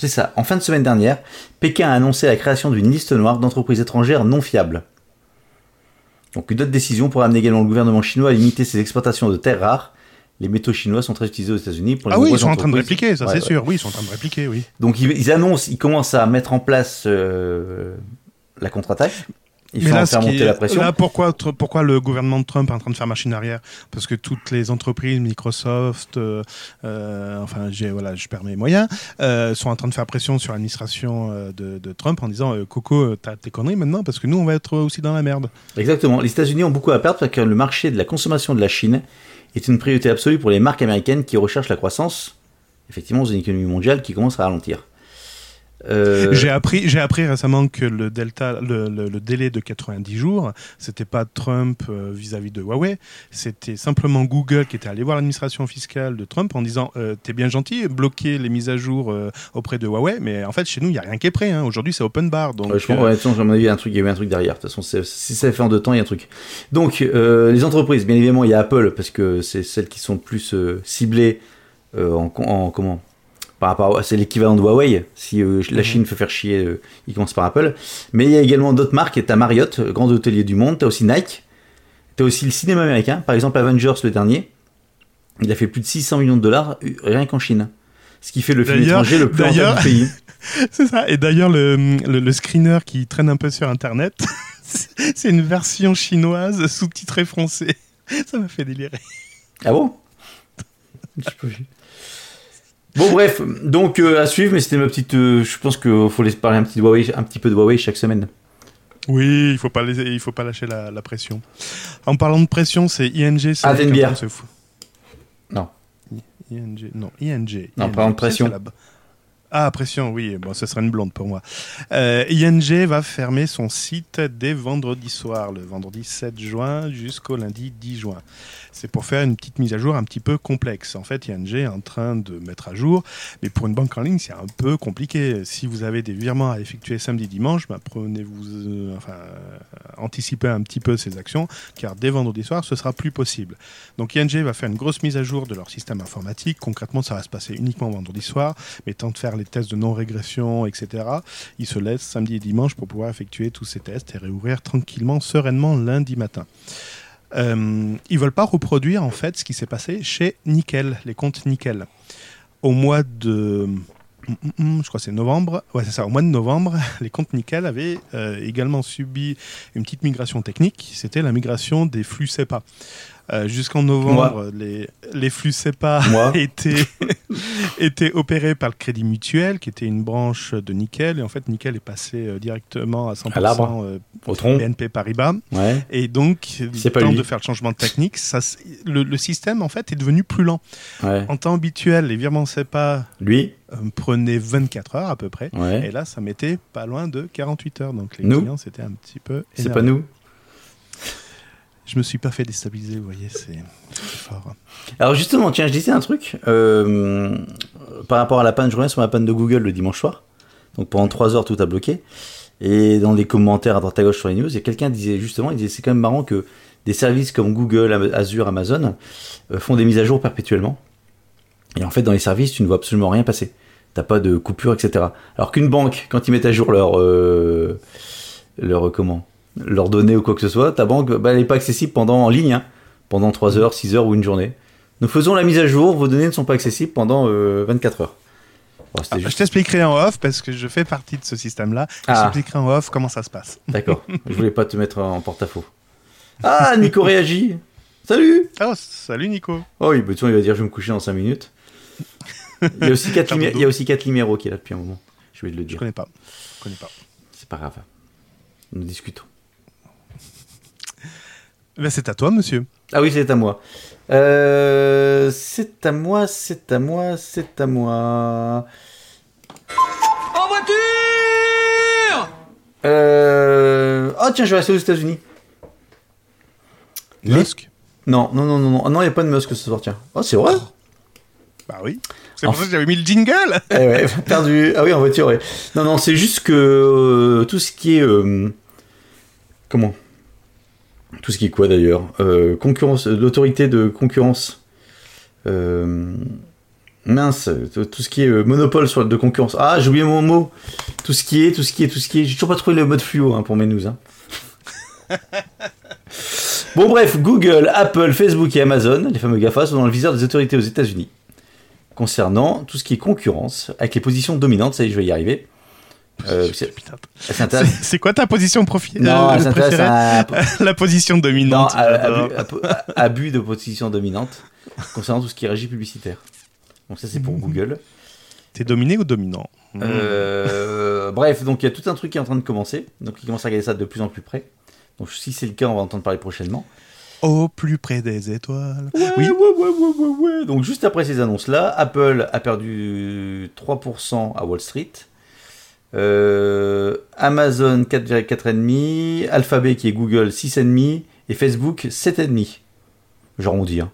c'est ça. En fin de semaine dernière, Pékin a annoncé la création d'une liste noire d'entreprises étrangères non fiables. Donc une autre décision pourrait amener également le gouvernement chinois à limiter ses exportations de terres rares. Les métaux chinois sont très utilisés aux États-Unis pour les Ah oui, ils sont en train de répliquer, ça Ouais, c'est ouais. sûr. Oui, ils sont en train de répliquer, oui. Donc ils, ils annoncent, ils commencent à mettre en place euh, la contre-attaque. Ils Mais là, faire monter est- la pression. là, pourquoi, le gouvernement de Trump est en train de faire machine arrière? Parce que toutes les entreprises, Microsoft, euh, euh, enfin, voilà, je perds mes moyens, euh, sont en train de faire pression sur l'administration de, de Trump en disant Coco, t'as tes conneries maintenant parce que nous, on va être aussi dans la merde. Exactement. Les États-Unis ont beaucoup à perdre parce que le marché de la consommation de la Chine est une priorité absolue pour les marques américaines qui recherchent la croissance, effectivement, dans une économie mondiale qui commence à ralentir. Euh, J'ai appris, j'ai appris récemment que le delta, le, le- le délai de 90 jours, c'était pas Trump euh, vis-à-vis de Huawei, c'était simplement Google qui était allé voir l'administration fiscale de Trump en disant euh, t'es bien gentil, bloquer les mises à jour euh, auprès de Huawei, mais en fait chez nous il y a rien qui est prêt. hein. Aujourd'hui c'est open bar, donc Ouais, je pense, ouais, à mon avis, il y a un truc, il y a eu un truc derrière. De toute façon, si ça fait en deux temps, il y a un truc. Donc, les entreprises, bien évidemment, il y a Apple parce que c'est celles qui sont plus ciblées en, en- comment par rapport, à- c'est l'équivalent de Huawei. Si euh, la Chine fait faire chier, euh, il commence par Apple. Mais il y a également d'autres marques. T'as Marriott, euh, grand hôtelier du monde. T'as aussi Nike. T'as aussi le cinéma américain. Par exemple, Avengers, le dernier, il a fait plus de 600 millions de dollars euh, rien qu'en Chine. Ce qui fait le film étranger le plus rentable du pays. c'est ça. Et d'ailleurs le, le, le screener qui traîne un peu sur internet, c'est une version chinoise sous-titrée français. Ça m'a fait délirer. Ah bon? Bon bref, donc euh, à suivre, mais c'était ma petite. euh, je pense qu'il faut parler un petit, de Huawei, un petit peu de Huawei chaque semaine. Oui, il faut pas les- il faut pas lâcher la, la pression. En parlant de pression, c'est ING. c'est Ah, se fout. Non. ING, non, ING. Non, ING, parlons de pression. c'est la Ah, pression, oui, bon, ce serait une blonde pour moi. Euh, ING va fermer son site dès vendredi soir, le vendredi 7 juin jusqu'au lundi 10 juin. C'est pour faire une petite mise à jour un petit peu complexe. En fait, ING est en train de mettre à jour, mais pour une banque en ligne, c'est un peu compliqué. Si vous avez des virements à effectuer samedi, dimanche, bah, prenez-vous, euh, enfin, euh, anticipez un petit peu ces actions, car dès vendredi soir, ce sera plus possible. Donc ING va faire une grosse mise à jour de leur système informatique. Concrètement, ça va se passer uniquement vendredi soir, mais tant de faire les tests de non-régression, etc. Ils se laissent samedi et dimanche pour pouvoir effectuer tous ces tests et réouvrir tranquillement, sereinement lundi matin. Euh, ils veulent pas reproduire en fait ce qui s'est passé chez Nickel, les comptes Nickel. Au mois de je crois que c'est novembre. Ouais, c'est ça. Au mois de novembre, les comptes Nickel avaient euh, également subi une petite migration technique. C'était la migration des flux SEPA. Euh, Jusqu'en novembre, les, les flux SEPA Moi. étaient, étaient opérés par le Crédit Mutuel, qui était une branche de Nickel. Et en fait, Nickel est passé euh, directement à 100% À euh, Au. BNP Paribas. Ouais. Et donc, le temps de faire le changement de technique, ça, le, le système en fait est devenu plus lent. Ouais. En temps habituel, les virements SEPA Lui. euh, prenaient 24 heures à peu près. Ouais. Et là, ça mettait pas loin de 48 heures. Donc les Nous clients, c'était un petit peu. C'est pas nous. Je me suis pas fait déstabiliser, vous voyez, c'est fort. Alors justement, tiens, je disais un truc euh, par rapport à la panne. Je reviens sur la panne de Google le dimanche soir. Donc pendant 3 heures, tout a bloqué. Et dans les commentaires à droite à gauche sur les news, il y a quelqu'un disait justement, il disait c'est quand même marrant que des services comme Google, Azure, Amazon euh, font des mises à jour perpétuellement. Et en fait, dans les services, tu ne vois absolument rien passer. T'as pas de coupure, etc. Alors qu'une banque, quand ils mettent à jour leur euh, leur comment leurs données ou quoi que ce soit, ta banque, bah, elle n'est pas accessible pendant en ligne, hein, pendant 3 heures, 6 heures ou une journée. Nous faisons la mise à jour, vos données ne sont pas accessibles pendant euh, 24 heures. Bon, c'était Ah, juste- Je t'expliquerai en off parce que je fais partie de ce système-là. Je Ah. t'expliquerai en off comment ça se passe. D'accord, je voulais pas te mettre en porte-à-faux. Ah, Nico réagit Salut Oh, salut Nico. Oh oui, bah, de toute façon, il va dire je vais me coucher dans 5 minutes. Il y a aussi 4 Faire dodo. il y a aussi quatre Liméro qui est là depuis un moment. Je vais te le Je dire. connais pas. Je connais pas. C'est pas grave. Nous discutons. Ben, c'est à toi, monsieur. Ah oui, c'est à moi. Euh, c'est à moi, c'est à moi, c'est à moi. En voiture Euh... Oh tiens, je vais rester aux États-Unis. Les- Musk. Non, non, non, non, non, Ah non, il n'y a pas de Musk ce soir, tiens. Oh, c'est vrai? Bah oui. C'est pour ça que j'avais mis le jingle. Eh ouais, perdu. Ah oui, en voiture, ouais. Non, non, c'est juste que euh, tout ce qui est. euh, comment? Tout ce qui est quoi d'ailleurs? Euh, Concurrence, euh, l'autorité de concurrence. Euh, mince, tout ce qui est monopole sur de concurrence. Ah, j'ai oublié mon mot. Tout ce qui est, tout ce qui est, tout ce qui est. J'ai toujours pas trouvé le mode fluo hein, pour mes news. Hein. Bon bref, Google, Apple, Facebook et Amazon, les fameux GAFA, sont dans le viseur des autorités aux États-Unis concernant tout ce qui est concurrence avec les positions dominantes. Ça y est, je vais y arriver. Euh, c'est- quoi ta position profi- Non, euh, préférée à, La position dominante. abus, de position dominante concernant tout ce qui est régie publicitaire. Donc ça c'est pour Google. T'es dominé ou dominant? Euh, bref, donc il y a tout un truc qui est en train de commencer. Donc ils commencent à regarder ça de plus en plus près. Donc si c'est le cas, on va entendre parler prochainement. Au plus près des étoiles. Ouais, Oui. ouais, ouais. Donc juste après ces annonces-là, Apple a perdu 3% à Wall Street. Euh, Amazon 4,4,5, Alphabet qui est Google 6,5 et Facebook 7,5. J'arrondis. Hein.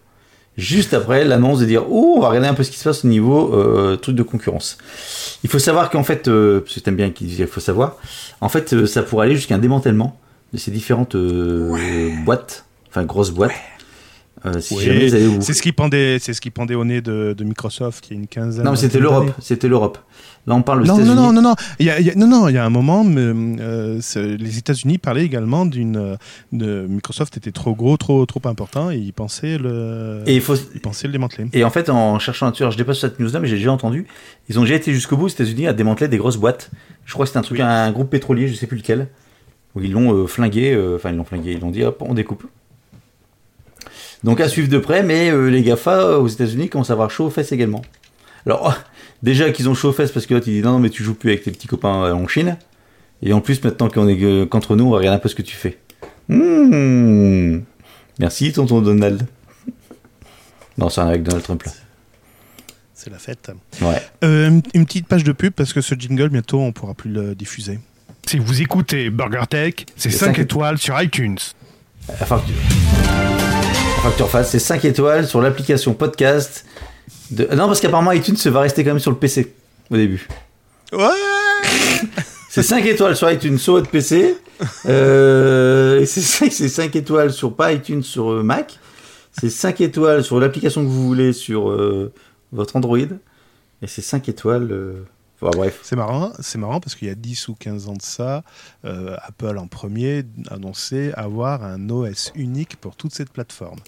Juste après l'annonce de dire oh on va regarder un peu ce qui se passe au niveau euh, truc de concurrence. Il faut savoir qu'en fait, euh, parce que t'aimes bien qu'il faut savoir, en fait euh, ça pourrait aller jusqu'à un démantèlement de ces différentes euh, boîtes, enfin grosses boîtes. Euh, si Oui, vous C'est ce qui pendait, c'est ce qui pendait au nez de, de Microsoft il y a une quinzaine. Non, mais c'était l'Europe. C'était l'Europe. Là, on parle Non, États-Unis. non, non, non, non. Il y a, il y a- non, non, il y a un moment, mais, euh, les États-Unis parlaient également d'une. euh, de Microsoft était trop gros, trop, trop important, et ils pensaient le, Et il faut. ils pensaient le démanteler. Et en fait, en cherchant là-dessus, alors je dépasse cette news-là, mais j'ai déjà entendu, ils ont déjà été jusqu'au bout aux États-Unis à démanteler des grosses boîtes. Je crois que c'était un truc, un groupe pétrolier, je sais plus lequel, où ils l'ont euh, flingué, enfin ils l'ont flingué, ils l'ont dit hop, on découpe. Donc à suivre de près, mais euh, les GAFA euh, aux États-Unis commencent à avoir chaud aux fesses également. Alors, déjà qu'ils ont chaud aux fesses parce que l'autre il dit non, non, mais tu joues plus avec tes petits copains euh, en Chine. Et en plus, maintenant qu'on est qu'entre nous, on va regarder un peu ce que tu fais. Hmm. Merci, tonton Donald. Non, c'est un avec Donald Trump là. C'est la fête. Ouais. Euh, une, petite page de pub parce que ce jingle, bientôt, on pourra plus le diffuser. Si vous écoutez BurgerTech, c'est C'est 5 cinq étoiles sur iTunes. Enfin que tu, tu refasses, c'est 5 étoiles sur l'application podcast. De... Non, parce qu'apparemment iTunes va rester quand même sur le PC au début. Ouais C'est 5 étoiles sur iTunes sur votre PC. Euh, c'est 5, c'est 5 étoiles sur pas iTunes sur euh, Mac. C'est 5 étoiles sur l'application que vous voulez sur euh, votre Android. Et c'est 5 étoiles. euh, enfin, bref. C'est marrant, c'est marrant parce qu'il y a 10 ou 15 ans de ça, euh, Apple en premier annonçait avoir un OS unique pour toute cette plateforme.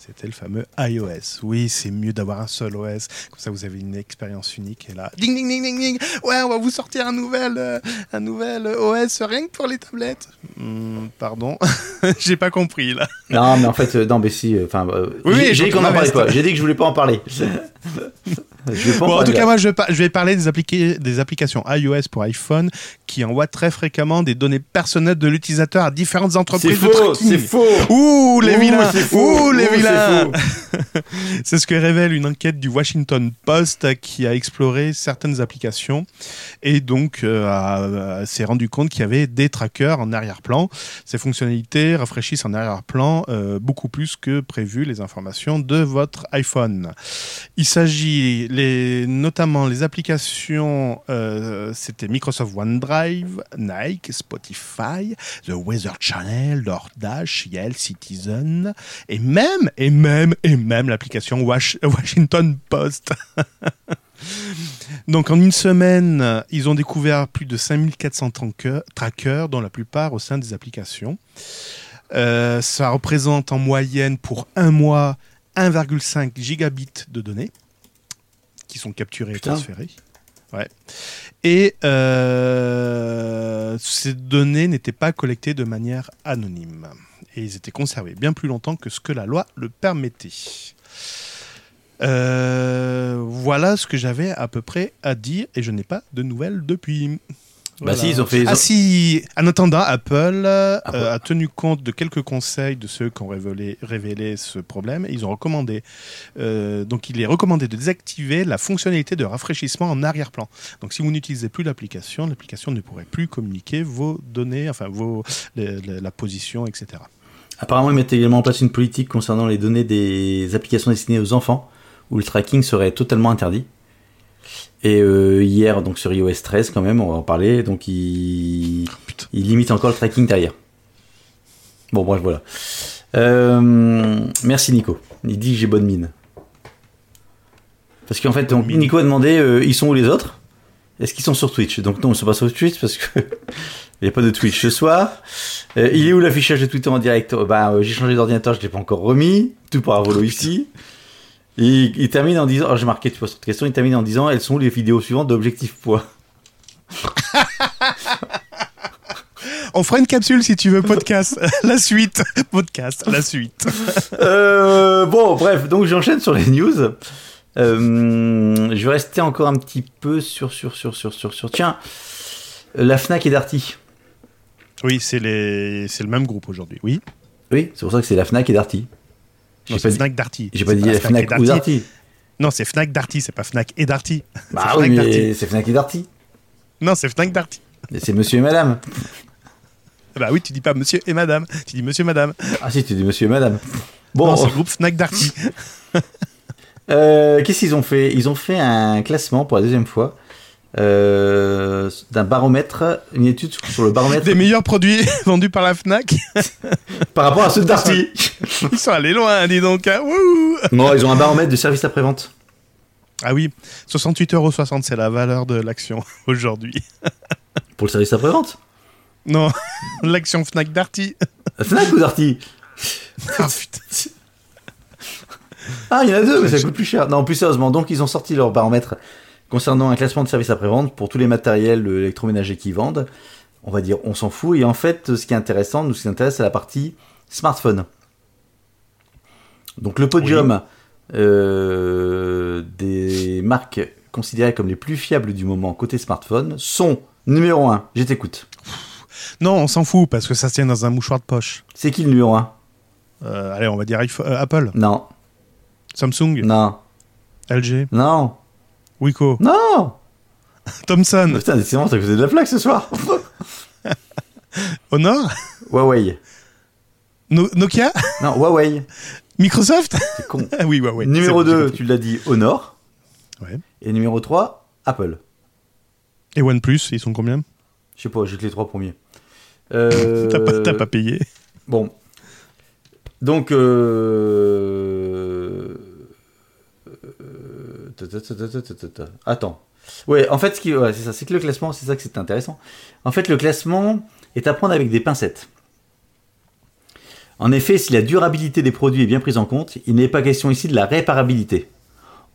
C'était le fameux iOS. Oui, c'est mieux d'avoir un seul OS, comme ça vous avez une expérience unique et là, ding ding ding ding ding, ouais, on va vous sortir un nouvel, euh, un nouvel OS rien que pour les tablettes. Hmm, pardon, j'ai pas compris là. Non, mais en fait, euh, non, mais si. euh, Enfin, euh, Oui, j'ai dit qu'on en j'entends parlait pas. J'ai dit que je voulais pas en parler. je Bon, en tout cas, moi, je, vais parler des, des applications iOS pour iPhone qui envoient très fréquemment des données personnelles de l'utilisateur à différentes c'est entreprises de faux, c'est faux. Ouh, les Ouh, vilains c'est faux. Ouh, les Ouh, c'est vilains. C'est ce que révèle une enquête du Washington Post qui a exploré certaines applications et donc euh, a- s'est rendu compte qu'il y avait des trackers en arrière-plan. Ces fonctionnalités rafraîchissent en arrière-plan euh, beaucoup plus que prévu les informations de votre iPhone. Il s'agit notamment les applications, euh, c'était Microsoft OneDrive, Nike, Spotify, The Weather Channel, DoorDash, Yale, Citizen, et même, et même, et même l'application Wash- Washington Post. Donc en une semaine, ils ont découvert plus de 5400 trackers, dont la plupart au sein des applications. Euh, ça représente en moyenne pour un mois 1,5 gigabits de données qui sont capturées et. Ouais. Et euh, ces données n'étaient pas collectées de manière anonyme. Et ils étaient conservés bien plus longtemps que ce que la loi le permettait. Euh, voilà ce que j'avais à peu près à dire et je n'ai pas de nouvelles depuis. Bah si, ils ont fait- ils ont- Ah si, en attendant, Apple, euh, Apple. a tenu compte de quelques conseils de ceux qui ont révélé, révélé ce problème. Et ils ont recommandé, euh, donc il est recommandé de désactiver la fonctionnalité de rafraîchissement en arrière-plan. Donc si vous n'utilisez plus l'application, l'application ne pourrait plus communiquer vos données, enfin vos, les- les- la position, etc. Apparemment, ils mettent également en place une politique concernant les données des applications destinées aux enfants, où le tracking serait totalement interdit. Et euh, hier, donc sur iOS 13, quand même, on va en parler, donc ils putain. il limite encore le tracking derrière. Bon, bref, voilà. Euh, merci Nico. Il dit que j'ai bonne mine. Parce qu'en fait, donc, Nico a demandé euh, ils sont où les autres? Est-ce qu'ils sont sur Twitch? Donc non, ils sont pas sur Twitch parce que Il n'y a pas de Twitch ce soir. Il est où l'affichage de Twitter en direct? Oh, Bah, j'ai changé d'ordinateur, je l'ai pas encore remis. Tout par volo ici. Il, il termine en disant, alors j'ai marqué, tu vois, cette question, il termine en disant, elles sont où les vidéos suivantes d'Objectif Poids On fera une capsule si tu veux, podcast. la suite. Podcast, la suite. Euh, bon, bref, donc j'enchaîne sur les news. Euh, je vais rester encore un petit peu sur, sur, sur, sur, sur, sur. Tiens, la Fnac et Darty. Oui, c'est les... c'est le même groupe aujourd'hui. Oui. Oui, c'est pour ça que c'est la Fnac et Darty. J'ai pas Fnac Darty. J'ai pas C'est dit et Fnac ou Darty. Non, c'est Fnac Darty, c'est pas Fnac et Darty. Bah c'est oui, mais c'est Fnac et Darty. Non, c'est Fnac Darty. Et c'est monsieur et madame. Bah oui, tu dis pas monsieur et madame, tu dis monsieur madame. Ah si, tu dis monsieur et madame. Bon, c'est le groupe Fnac Darty. euh, qu'est-ce qu'ils ont fait? Ils ont fait un classement pour la deuxième fois euh, d'un baromètre, une étude sur le baromètre Des meilleurs produits vendus par la Fnac. par rapport à ceux de Darty. Ils sont allés loin, dis donc. hein. Non, ils ont un baromètre de service après-vente. ah oui, 68,60€, c'est la valeur de l'action aujourd'hui. Pour le service après-vente Non, l'action Fnac Darty. Fnac ou Darty Ah putain. Ah, il y en a deux, mais ça coûte plus cher. Non, plus sérieusement, donc ils ont sorti leur baromètre concernant un classement de services après-vente pour tous les matériels électroménagers qu'ils vendent. On va dire, on s'en fout. Et en fait, ce qui est intéressant, nous, ce qui nous intéresse, c'est la partie smartphone. Donc le podium euh, des marques considérées comme les plus fiables du moment côté smartphone sont numéro 1, je t'écoute. Non, on s'en fout parce que ça se tient dans un mouchoir de poche. C'est qui le numéro 1 Euh, allez, on va dire euh, Apple, Non, Samsung, non, LG, non, Wiko, non Thomson, Putain, décidément, t'as causé de la plaque ce soir Honor, Huawei. No- Nokia, Non, Huawei. Microsoft. C'est con. Oui, ouais. numéro c'est bon, j'ai 2, compris. tu l'as dit, Honor. Ouais. Et numéro 3, Apple. Et OnePlus, ils sont combien? Je sais pas, j'ai que les trois premiers. Euh, T'as pas, t'as pas payé. Bon. Donc, euh... Attends. Ouais, en fait, ce qui, ouais, c'est ça, c'est que le classement, c'est ça que c'est intéressant. En fait, le classement est à prendre avec des pincettes. En effet, si la durabilité des produits est bien prise en compte, il n'est pas question ici de la réparabilité.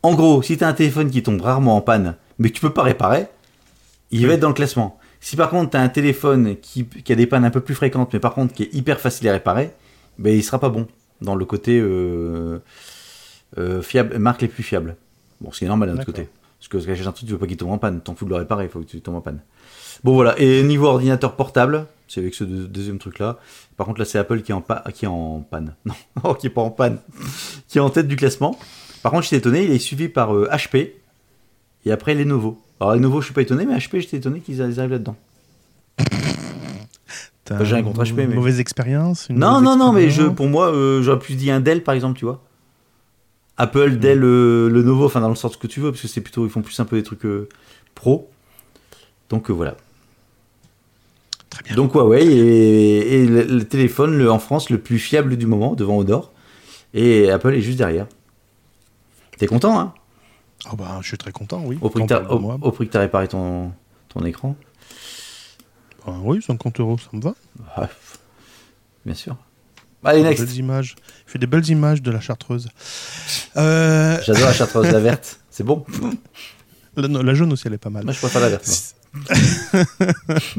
En gros, si tu as un téléphone qui tombe rarement en panne, mais que tu peux pas réparer, il va être dans le classement. Si par contre tu as un téléphone qui, qui a des pannes un peu plus fréquentes, mais par contre qui est hyper facile à réparer, ben il sera pas bon dans le côté euh, euh, fiable, marque les plus fiables. Bon, ce qui est normal d'un autre côté. Parce que j'ai un truc, tu veux pas qu'il tombe en panne, t'en fous de le réparer, il faut que tu tombes en panne. Bon voilà, et niveau ordinateur portable, c'est avec ce deux- deuxième truc là. Par contre là c'est Apple qui est en, pa- qui est en panne. Non, oh, qui est pas en panne. qui est en tête du classement. Par contre j'étais étonné, il est suivi par euh, HP et après Lenovo. Alors Lenovo je suis pas étonné, mais HP j'étais étonné qu'ils arrivent là-dedans. J'ai rien contre HP, mais- Mauvaise expérience une Non, mauvaise non, non, mais je, pour moi, euh, j'aurais plus dit un Dell par exemple, tu vois. Apple, Dell, euh, Lenovo, enfin dans le sens que tu veux, parce que c'est plutôt, ils font plus un peu des trucs euh, pro. Donc euh, voilà. Très bien. Donc Huawei et le, le téléphone le, en France le plus fiable du moment devant Honor. Et Apple est juste derrière. T'es content, hein? Oh bah, je suis très content, oui. au, prix Tant que t'as- pour au- moi. au prix que t'as réparé ton, ton écran. Bah oui, 50 euros, ça me va. Ah, bien sûr. Allez, Des next. belles images. Il fait des belles images de la chartreuse. Euh, J'adore la chartreuse, la verte. C'est bon. la, non, la jaune aussi, elle est pas mal. Moi, je préfère la verte.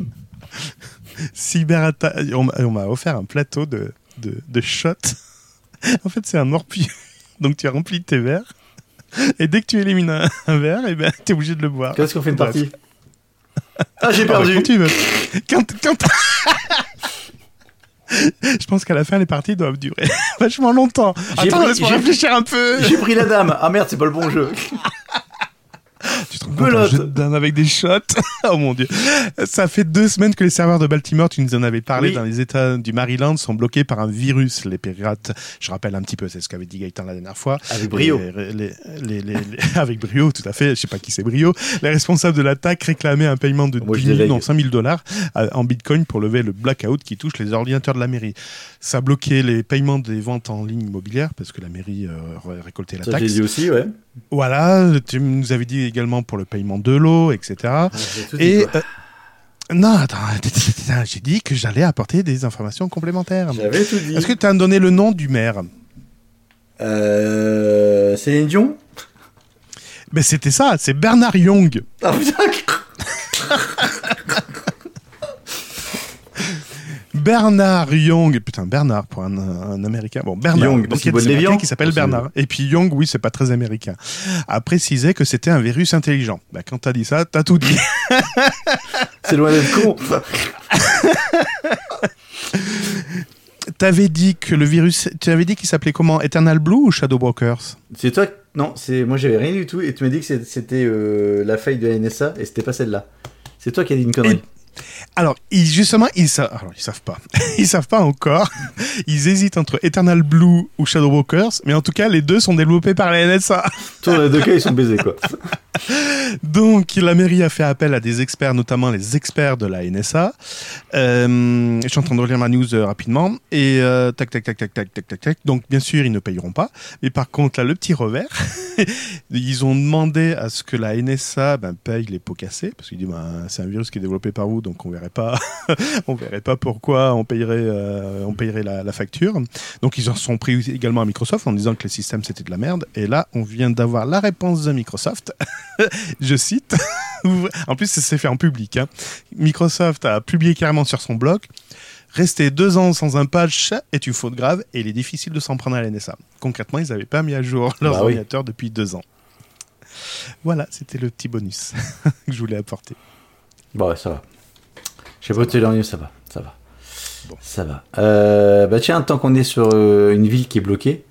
Cyberattaque. On m'a on m'a offert un plateau de, de, de shots. en fait, c'est un morpion. Donc, tu remplis tes verres. Et dès que tu élimines un, un verre, et ben, t'es obligé de le boire. Qu'est-ce qu'on fait une Bref. partie? Ah, j'ai Ah bah, perdu. quand tu veux. Quand, quand... Je pense qu'à la fin, les parties doivent durer vachement longtemps. Attends, laisse-moi réfléchir un peu. J'ai pris la dame. Ah merde, c'est pas le bon jeu. Tu te rends compte, un Belote. jeu de dame avec des shots Oh mon dieu Ça fait deux semaines que les serveurs de Baltimore, tu nous en avais parlé, Oui. dans les états du Maryland, sont bloqués par un virus. Les pirates, je rappelle un petit peu, c'est ce qu'avait dit Gaëtan la dernière fois. Avec brio. Les- les- les- les- les- avec brio, tout à fait. Je sais pas qui c'est brio. Les responsables de l'attaque réclamaient un paiement de Moi, je 10 000, délègue. non, 5 000 dollars en bitcoin pour lever le blackout qui touche les ordinateurs de la mairie. Ça a bloqué les paiements des ventes en ligne immobilière parce que la mairie euh, récolté la Ça, taxe. aussi, ouais. Voilà, tu nous avais dit également pour le paiement de l'eau, etc. Ah, j'ai tout dit, Et quoi. euh, Non, attends, j'ai dit que j'allais apporter des informations complémentaires. J'avais tout dit. Est-ce que tu as donné le nom du maire? Euh. Céline Dion? Ben c'était ça, c'est Bernard Young. Ah putain Bernard Young, putain Bernard pour un, un américain. Bon Bernard, Young, donc il y a des. Américains qui s'appelle Bernard. Et puis Young, oui, c'est pas très américain. A précisé que c'était un virus intelligent. Ben, quand t'as dit ça, t'as tout dit. C'est loin d'être con. T'avais dit que le virus, tu avais dit qu'il s'appelait comment? Eternal Blue ou Shadowbrokers C'est toi Non, c'est moi j'avais rien du tout et tu m'as dit que c'était euh, la faille de la NSA et c'était pas celle-là. C'est toi qui as dit une connerie. Alors, ils, justement, ils savent, alors, ils savent pas. Ils savent pas encore. Ils hésitent entre Eternal Blue ou Shadowbrokers, mais en tout cas, les deux sont développés par la NSA. Dans les deux cas, ils sont baisés quoi. Donc, la mairie a fait appel à des experts, notamment les experts de la NSA. Euh, je suis en train de relire ma news euh, rapidement. Et euh, tac, tac, tac, tac, tac, tac, tac, tac. Donc, bien sûr, ils ne payeront pas. Mais par contre, là, le petit revers, ils ont demandé à ce que la NSA ben, paye les pots cassés, parce qu'ils disent ben, c'est un virus qui est développé par vous, donc on verrait pas, on verrait pas pourquoi on payerait, euh, on payerait la, la facture. Donc, ils en sont pris également à Microsoft en disant que le système c'était de la merde. Et là, on vient d'avoir la réponse de Microsoft. Je cite. en plus, ça s'est fait en public. hein. Microsoft a publié carrément sur son blog. Rester deux ans sans un patch est une faute grave et il est difficile de s'en prendre à la NSA. Concrètement, ils n'avaient pas mis à jour leurs Bah oui. ordinateurs depuis deux ans. Voilà, c'était le petit bonus que je voulais apporter. Bon, ouais, ça va. Je sais pas où tu l'as ça va. Ça va. Bon. Ça va. Euh, bah tiens, tant qu'on est sur euh, une ville qui est bloquée,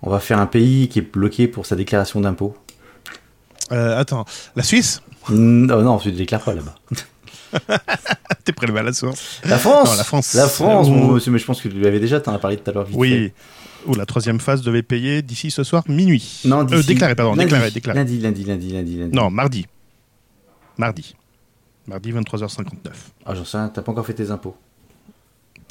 on va faire un pays qui est bloqué pour sa déclaration d'impôt. Euh, attends, la Suisse? Mm, oh non, tu ne déclares pas là-bas. T'es prélevé à la source La France? Non, la France. La France, monsieur, mais je pense que tu l'avais déjà, t'en as parlé tout à l'heure. Oui. Ou la troisième phase devait payer d'ici ce soir minuit. Non, Euh, déclaré, pardon, lundi, déclaré, déclaré. Lundi, lundi, lundi, lundi, lundi. Non, mardi. Mardi. Mardi 23h59. Ah, j'en sais rien, t'as pas encore fait tes impôts.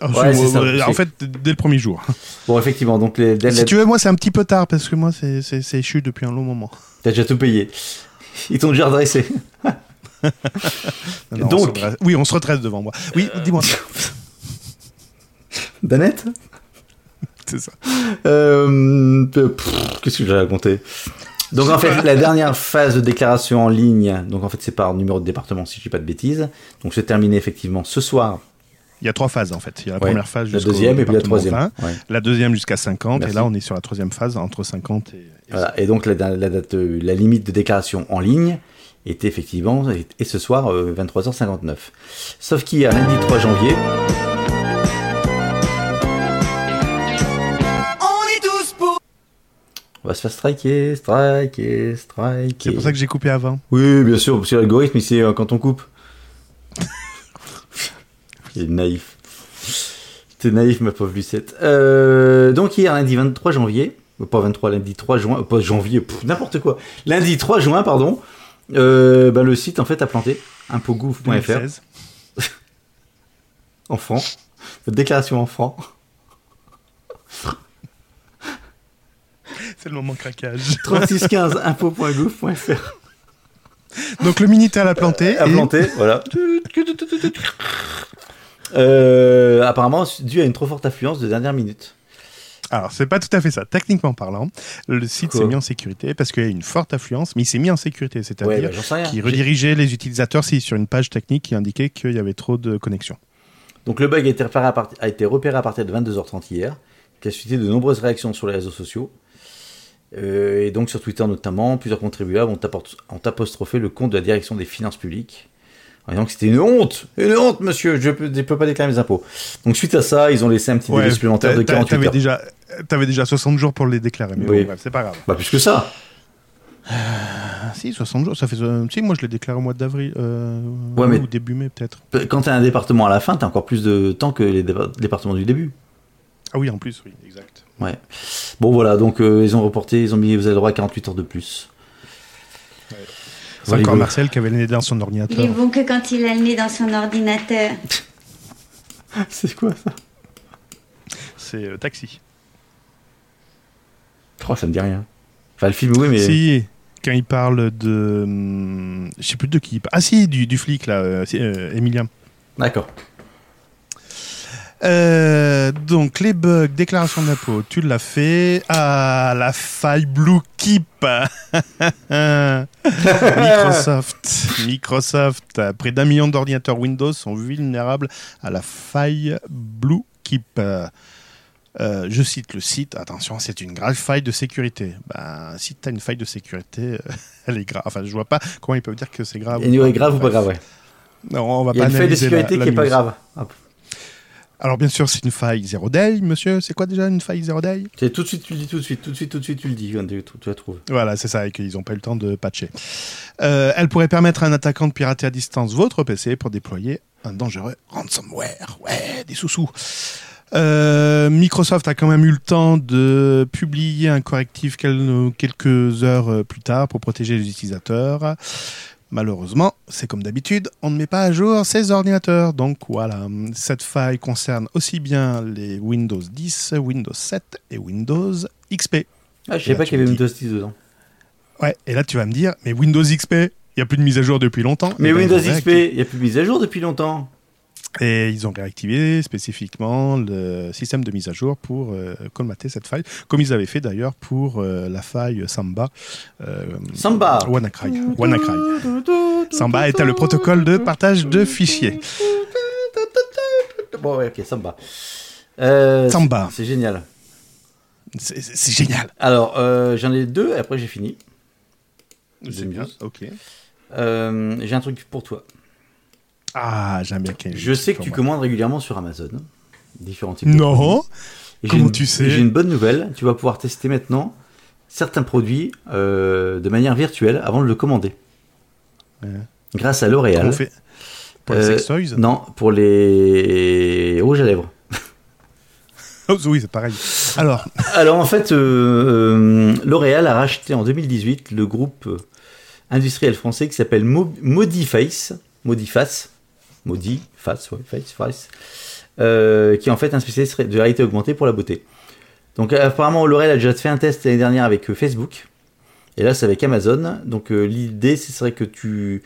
Oh, Ouais, je- c'est ça, euh, en fait, dès le premier jour. Bon, effectivement, donc les, dès Si tu veux, moi, c'est un petit peu tard parce que moi, c'est échu depuis un long moment. t'as déjà tout payé. Ils t'ont déjà redressé. Non, Donc- on se redresse- oui, on se retraite devant moi. Oui, dis-moi. Danette c'est ça. Euh, Qu'est-ce que j'ai raconté? Donc en fait, la dernière phase de déclaration en ligne, donc en fait c'est par numéro de département si je dis pas de bêtises, donc c'est terminé effectivement ce soir. Il y a trois phases en fait. Il y a la Ouais. première phase La jusqu'au deuxième et puis la troisième. 20, Ouais. la deuxième jusqu'à 50 Merci. et là on est sur la troisième phase entre 50 et, et Voilà. Et donc la, la date, euh, la limite de déclaration en ligne était effectivement et, et ce soir euh, 23h59. Sauf qu'il y a lundi 3 janvier, on va se faire striker, striker, striker. C'est pour ça que j'ai coupé avant. Oui, bien sûr, parce que l'algorithme, c'est euh, quand on coupe. Il est naïf. T'es naïf, ma pauvre Lucette. Euh, donc, hier, lundi 23 janvier, euh, pas 23, lundi 3 juin, pas janvier, n'importe quoi. Lundi 3 juin, pardon, euh, bah, le site, en fait, a planté impogouv.fr 2016. en francs. Votre déclaration en francs. C'est le moment craquage. 3615 impôt.gouv.fr. Donc le Minitel a planté. à et- planter, voilà. Euh, apparemment, dû à une trop forte affluence de dernière minute. Alors, c'est pas tout à fait ça. Techniquement parlant, le site s'est mis en sécurité parce qu'il y a une forte affluence, mais il s'est mis en sécurité, Ouais, c'est-à-dire bah, j'en sais rien. qui J'ai- redirigeait les utilisateurs si sur une page technique qui indiquait qu'il y avait trop de connexions. Donc le bug a été, repéré à part- a été repéré à partir de 22h30 hier, qui a suscité de nombreuses réactions sur les réseaux sociaux. Euh, et donc sur Twitter notamment, plusieurs contribuables ont, apostrophé le compte de la direction des finances publiques. En disant que c'était une honte, une honte monsieur, je ne peux, pas déclarer mes impôts. Donc suite à ça, ils ont laissé un petit délai supplémentaire de t'a- 48 t'avais heures. déjà, t'avais déjà 60 jours pour les déclarer, mais Oui. bon, bref, c'est pas grave. Bah plus que ça. Ah, si, 60 jours, ça fait. euh, si, moi je les déclare au mois d'avril, euh, Ouais, ou début mai peut-être. Quand tu as un département à la fin, tu as encore plus de temps que les dépa- départements du début. Ah oui, en plus, oui, exact. Ouais. Bon voilà, donc euh, ils ont reporté, ils ont mis, vous avez le droit à 48 heures de plus. C'est Rigolo. encore Marcel qui avait le nez dans son Il est ordinateur. bon que quand il a le nez dans son ordinateur. C'est quoi ça? C'est euh, Taxi. Oh, ça me dit rien. Enfin, le film, oui, mais. Si, quand il parle de. hum, Je sais plus de qui il parle. Ah si, du, du flic là, euh, euh, Emilien. D'accord. Euh, donc les bugs, déclaration d'impôt, tu l'as fait. Ah, la faille Blue Keep. Microsoft, Microsoft, près d'un million d'ordinateurs Windows sont vulnérables à la faille Blue Keep. Euh, je cite le site, attention, c'est une grave faille de sécurité. Ben, si tu as une faille de sécurité, euh, elle est grave. Enfin, je vois pas comment ils peuvent dire que c'est grave. Et est grave ou pas grave, ouais. Non, on va Il y a pas une faille de la- sécurité la qui est pas grave. Hop. Alors, bien sûr, c'est une faille zéro day, monsieur. C'est quoi déjà une faille zéro day? C'est tout de suite, tu le dis tout de suite, tout de suite, tout de suite, tu le dis. Tu, la trouves. Voilà, c'est ça, et qu'ils n'ont pas eu le temps de patcher. Euh, elle pourrait permettre à un attaquant de pirater à distance votre PC pour déployer un dangereux ransomware. Ouais, des sous-sous. Euh, Microsoft a quand même eu le temps de publier un correctif quel- quelques heures plus tard pour protéger les utilisateurs. Malheureusement, c'est comme d'habitude, on ne met pas à jour ces ordinateurs. Donc voilà, cette faille concerne aussi bien les Windows 10, Windows 7 et Windows XP. Ah, je sais pas qu'il y avait Windows 10 dedans. Ouais, et là tu vas me dire, mais Windows XP, il n'y a plus de mise à jour depuis longtemps. Mais Eh ben, Windows XP, il n'y a plus de mise à jour depuis longtemps. Et ils ont réactivé spécifiquement le système de mise à jour pour euh, colmater cette faille, comme ils avaient fait d'ailleurs pour euh, la faille Samba. euh, Samba. WannaCry. WannaCry. Samba était le protocole de partage de fichiers. Bon, ouais, ok, Samba. Euh, Samba. C'est génial. C'est génial. Alors, euh, j'en ai deux et après j'ai fini. C'est bien. Ok. Euh, j'ai un truc pour toi. Ah, j'aime bien Je sais que tu moi. commandes régulièrement sur Amazon. Différents types de Non. j'ai Comment une- tu sais J'ai une bonne nouvelle. Tu vas pouvoir tester maintenant certains produits euh, de manière virtuelle avant de le commander. Ouais. Grâce à L'Oréal. Pour les Euh, sex Non, pour les rouges à lèvres. Oh, Oui, c'est pareil. Alors, Alors en fait, euh, L'Oréal a racheté en 2018 le groupe industriel français qui s'appelle Mo- Modiface, Modiface, Modiface, ouais, Face, Face, euh, qui en fait un spécialiste de réalité augmentée pour la beauté. Donc apparemment L'Oréal a déjà fait un test l'année dernière avec euh, Facebook, et là c'est avec Amazon. Donc euh, l'idée ce serait que tu,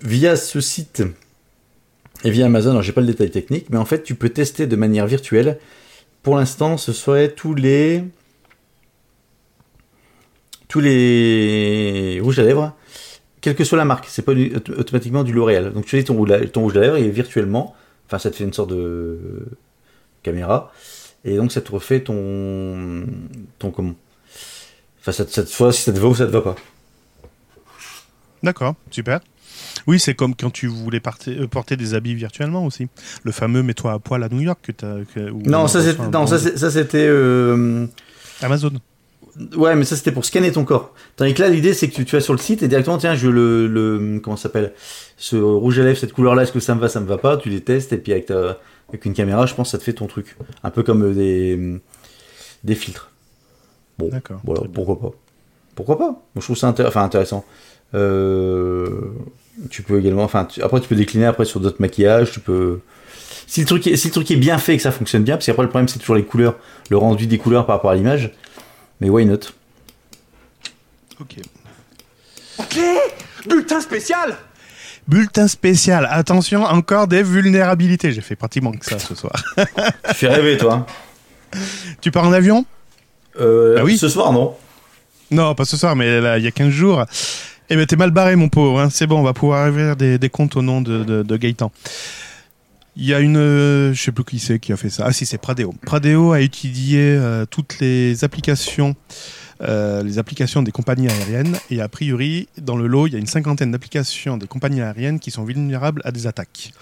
via ce site et via Amazon, alors j'ai pas le détail technique, mais en fait tu peux tester de manière virtuelle pour l'instant, ce serait tous les tous les rouges à lèvres, quelle que soit la marque. C'est pas du- automatiquement du L'Oréal. Donc tu choisis ton ton rouge à lèvres et virtuellement, enfin ça te fait une sorte de caméra et donc ça te refait ton ton comment? Enfin ça, te- ça te soit si ça te va ou ça te va pas. D'accord, super. Oui, c'est comme quand tu voulais parter- euh, porter des habits virtuellement aussi. Le fameux mets-toi à poil à New York que où Non, on ça non ça, c'était euh, Amazon. Ouais, mais ça c'était pour scanner ton corps. Tandis que là, l'idée c'est que tu, tu vas sur le site et directement, tiens, je veux le, le comment ça s'appelle, ce rouge à lèvres, cette couleur-là, est-ce que ça me va, ça me va pas, tu les testes et puis avec, ta- avec une caméra, je pense que ça te fait ton truc. Un peu comme euh, des, des filtres. Bon, D'accord. voilà, pourquoi pas. Pourquoi pas? Moi je trouve ça intér- enfin, intéressant. Euh, tu peux également, enfin, tu- après tu peux décliner après sur d'autres maquillages, tu peux. Si le, truc est, si le truc est bien fait et que ça fonctionne bien, parce qu'après le problème c'est toujours les couleurs, le rendu des couleurs par rapport à l'image. Mais why not? Ok. Ok Bulletin spécial Bulletin spécial. Attention, encore des vulnérabilités. J'ai fait pratiquement que ça ce soir. Tu fais rêver toi. tu pars en avion? Euh, Ah oui Ce soir non. Non, pas ce soir, mais là, il y a 15 jours. Eh ben, t'es mal barré, mon pauvre. hein. C'est bon, on va pouvoir ouvrir des, des comptes au nom de, de, de Gaëtan. Il y a une, euh, je sais plus qui c'est qui a fait ça. Ah si, c'est Pradeo. Pradeo a étudié euh, toutes les applications, euh, les applications des compagnies aériennes, et a priori, dans le lot, il y a une cinquantaine d'applications des compagnies aériennes qui sont vulnérables à des attaques.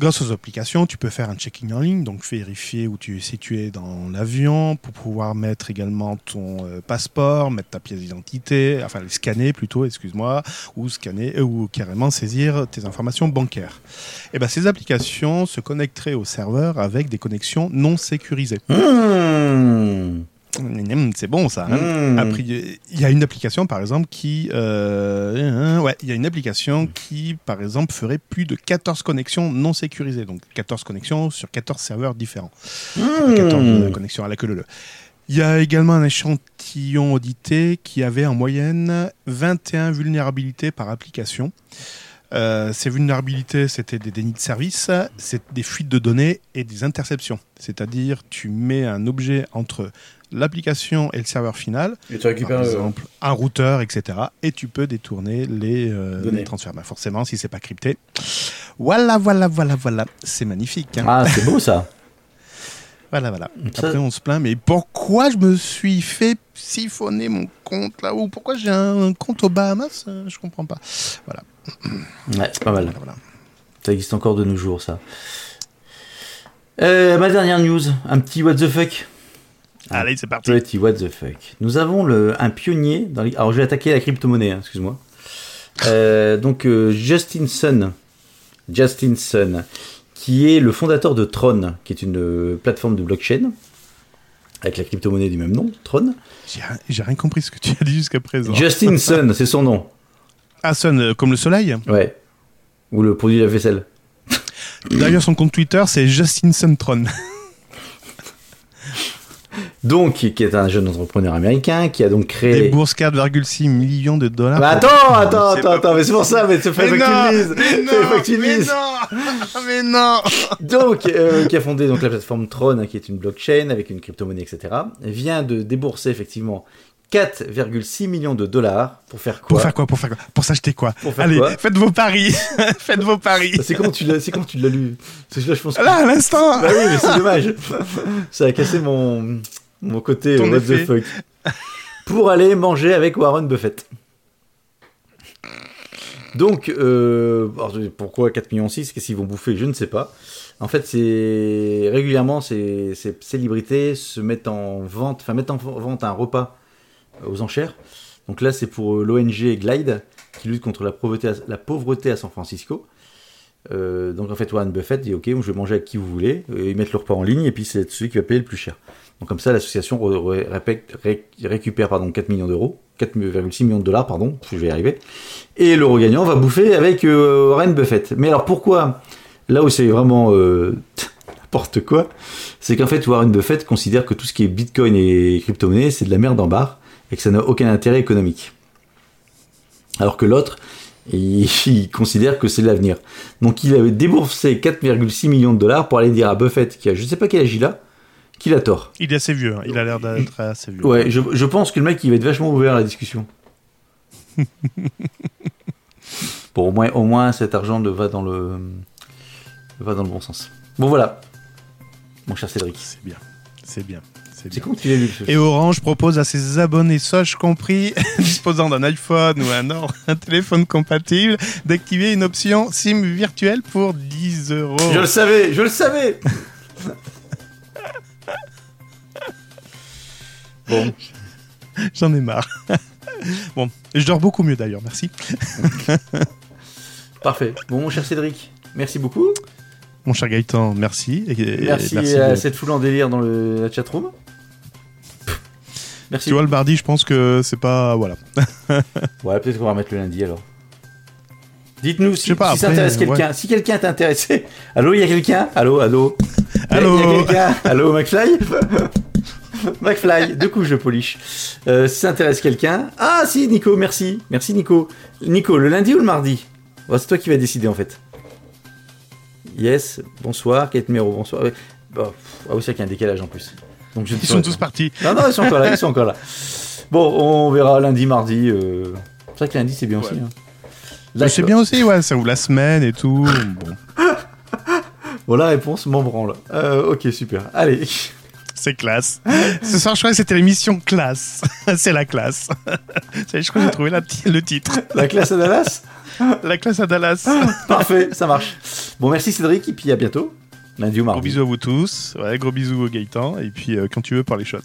Grâce aux applications, tu peux faire un check-in en ligne, donc vérifier où tu es situé dans l'avion, pour pouvoir mettre également ton euh, passeport, mettre ta pièce d'identité, enfin scanner plutôt, excuse-moi, ou scanner euh, ou carrément saisir tes informations bancaires. Et ben ces applications se connecteraient au serveur avec des connexions non sécurisées. Mmh. C'est bon ça. hein Mmh. après, il y a une application, par exemple, qui, euh, ouais, il y a une application qui, par exemple, ferait plus de 14 connexions non sécurisées. Donc 14 connexions sur 14 serveurs différents. Mmh. 14 connexions à la queue leu. Il y a également un échantillon audité qui avait en moyenne 21 vulnérabilités par application. Euh, ces vulnérabilités, c'était des dénis de service, c'est des fuites de données et des interceptions. C'est-à-dire, tu mets un objet entre l'application et le serveur final, Et tu récupères par le- exemple un routeur, etc. Et tu peux détourner les, euh, les transferts. Bah, forcément, si c'est pas crypté. Voilà, voilà, voilà, voilà. C'est magnifique. hein. Ah, c'est beau ça. Voilà, voilà. Ça- Après, on se plaint, mais pourquoi je me suis fait siphonner mon compte là? Ou pourquoi j'ai un compte aux Bahamas? Euh, Je comprends pas. Voilà, Ouais, c'est pas mal. voilà, voilà. Ça existe encore de nos jours, ça. Euh, ma dernière news, un petit what the fuck. Allez, c'est parti. Petit what the fuck. Nous avons le, un pionnier dans les... Alors, je vais attaquer la crypto-monnaie, hein, excuse-moi. Euh, donc, euh, Justin Sun. Justin Sun, qui est le fondateur de Tron, qui est une euh, plateforme de blockchain, avec la crypto-monnaie du même nom, Tron. J'ai rien- compris ce que tu as dit jusqu'à présent. Justin Sun, c'est son nom. Ah, Sun, euh, comme le soleil. Ouais. Ou le produit de la vaisselle. D'ailleurs, son compte Twitter, c'est Justin Suntron. Donc, qui est un jeune entrepreneur américain, qui a donc créé... Débourse 4,6 millions de dollars. Bah pour- attends, attends, attends, attends, mais c'est pour ça, mais c'est pas Mais que tu lises. mais tu mais non, mais non. Donc, euh, qui a fondé donc la plateforme Tron, hein, qui est une blockchain avec une crypto-monnaie, etc., vient de débourser effectivement 4,6 millions de dollars pour faire quoi? Pour faire quoi Pour faire quoi? Pour s'acheter quoi? Pour faire Allez, quoi? faites vos paris. faites vos paris. C'est quand tu l'as, c'est quand tu l'as lu? Parce que là, je pense. que- Là, à l'instant. Bah oui, mais c'est dommage. Ça a cassé mon mon côté Ton what effet. the fuck. Pour aller manger avec Warren Buffett. Donc, euh, pourquoi 4 millions 6 Qu'est-ce qu'ils vont bouffer? Je ne sais pas. En fait, c'est régulièrement ces, ces célébrités se mettent en vente, enfin mettent en vente un repas aux enchères. Donc là, c'est pour euh, l'ONG Glide qui lutte contre la pauvreté à, la pauvreté à San Francisco. Euh, donc en fait, Warren Buffett dit Ok, je vais manger avec qui vous voulez. Euh, ils mettent le repas en ligne et puis c'est celui qui va payer le plus cher. Donc comme ça, l'association récupère pardon, 4 millions d'euros, 4,6 millions de dollars, pardon, je vais y arriver. Et l'euro gagnant va bouffer avec euh, Warren Buffett. Mais alors pourquoi? Là où c'est vraiment euh, n'importe quoi, c'est qu'en fait Warren Buffett considère que tout ce qui est Bitcoin et crypto-monnaie, c'est de la merde en barre et que ça n'a aucun intérêt économique. Alors que l'autre, il, considère que c'est l'avenir. Donc il avait déboursé 4,6 millions de dollars pour aller dire à Buffett, qui a je sais pas quel âge il qu'il a tort. Il est assez vieux. hein. Il a l'air d'être assez vieux. Ouais, je, je pense que le mec il va être vachement ouvert à la discussion. bon, au moins, au moins cet argent va dans le va dans le bon sens. Bon voilà, mon cher Cédric. C'est bien. C'est bien. C'est que tu ce- Et Orange propose à ses abonnés Soch compris, disposant d'un iPhone ou un, or- un téléphone compatible, d'activer une option SIM virtuelle pour 10 euros. Je le savais, je le savais. bon, J'en ai marre. bon, je dors beaucoup mieux d'ailleurs, merci. parfait. Bon, mon cher Cédric, merci beaucoup. Mon cher Gaëtan, merci. Et- et Merci, à de- cette foule en délire dans le la chatroom. Merci. Tu vois, le Bardi, je pense que c'est pas. Voilà. Ouais, peut-être qu'on va remettre le lundi alors. Dites-nous si, pas, si ça intéresse quelqu'un. Si quelqu'un est intéressé. Allô, il y a quelqu'un? Allô, allô? Allô Il y a quelqu'un? Allô, McFly? McFly, deux couches de polish. Euh, si ça intéresse quelqu'un. Ah, si, Nico, merci. Merci, Nico. Nico, le lundi ou le mardi C'est toi qui vas décider en fait. Yes, bonsoir. Kate Mero, bonsoir. Bon, pff, ah oui, c'est qu'il y a un décalage en plus. Donc je ne Ils sont tous partis. Non, non, ils sont encore là, ils sont encore là. Bon, on verra lundi, mardi. euh. C'est vrai que lundi, c'est bien aussi. hein. Bah, C'est bien aussi, ouais, ça ouvre la semaine et tout. Bon, Bon, la réponse m'en branle. Euh, ok, super. Allez. C'est classe. Ce soir, je crois que c'était l'émission classe. c'est la classe. Je crois que j'ai trouvé la le titre. La classe à Dallas La classe à Dallas. Parfait, ça marche. Bon, merci Cédric, et puis à bientôt. Lundi ou Gros mardi. bisous à vous tous. Ouais, gros bisous au Gaëtan. Et puis, euh, quand tu veux, par les shots.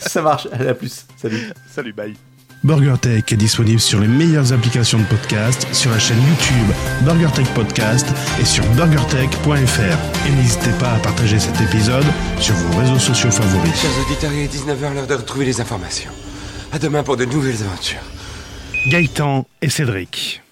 ça marche. Allez, à plus. Salut. Salut, bye. BurgerTech est disponible sur les meilleures applications de podcast, sur la chaîne YouTube BurgerTech Podcast et sur burgertech.fr. Et n'hésitez pas à partager cet épisode sur vos réseaux sociaux favoris. Chers auditeurs, il est 19h, l'heure de retrouver les informations. À demain pour de nouvelles aventures. Gaëtan et Cédric.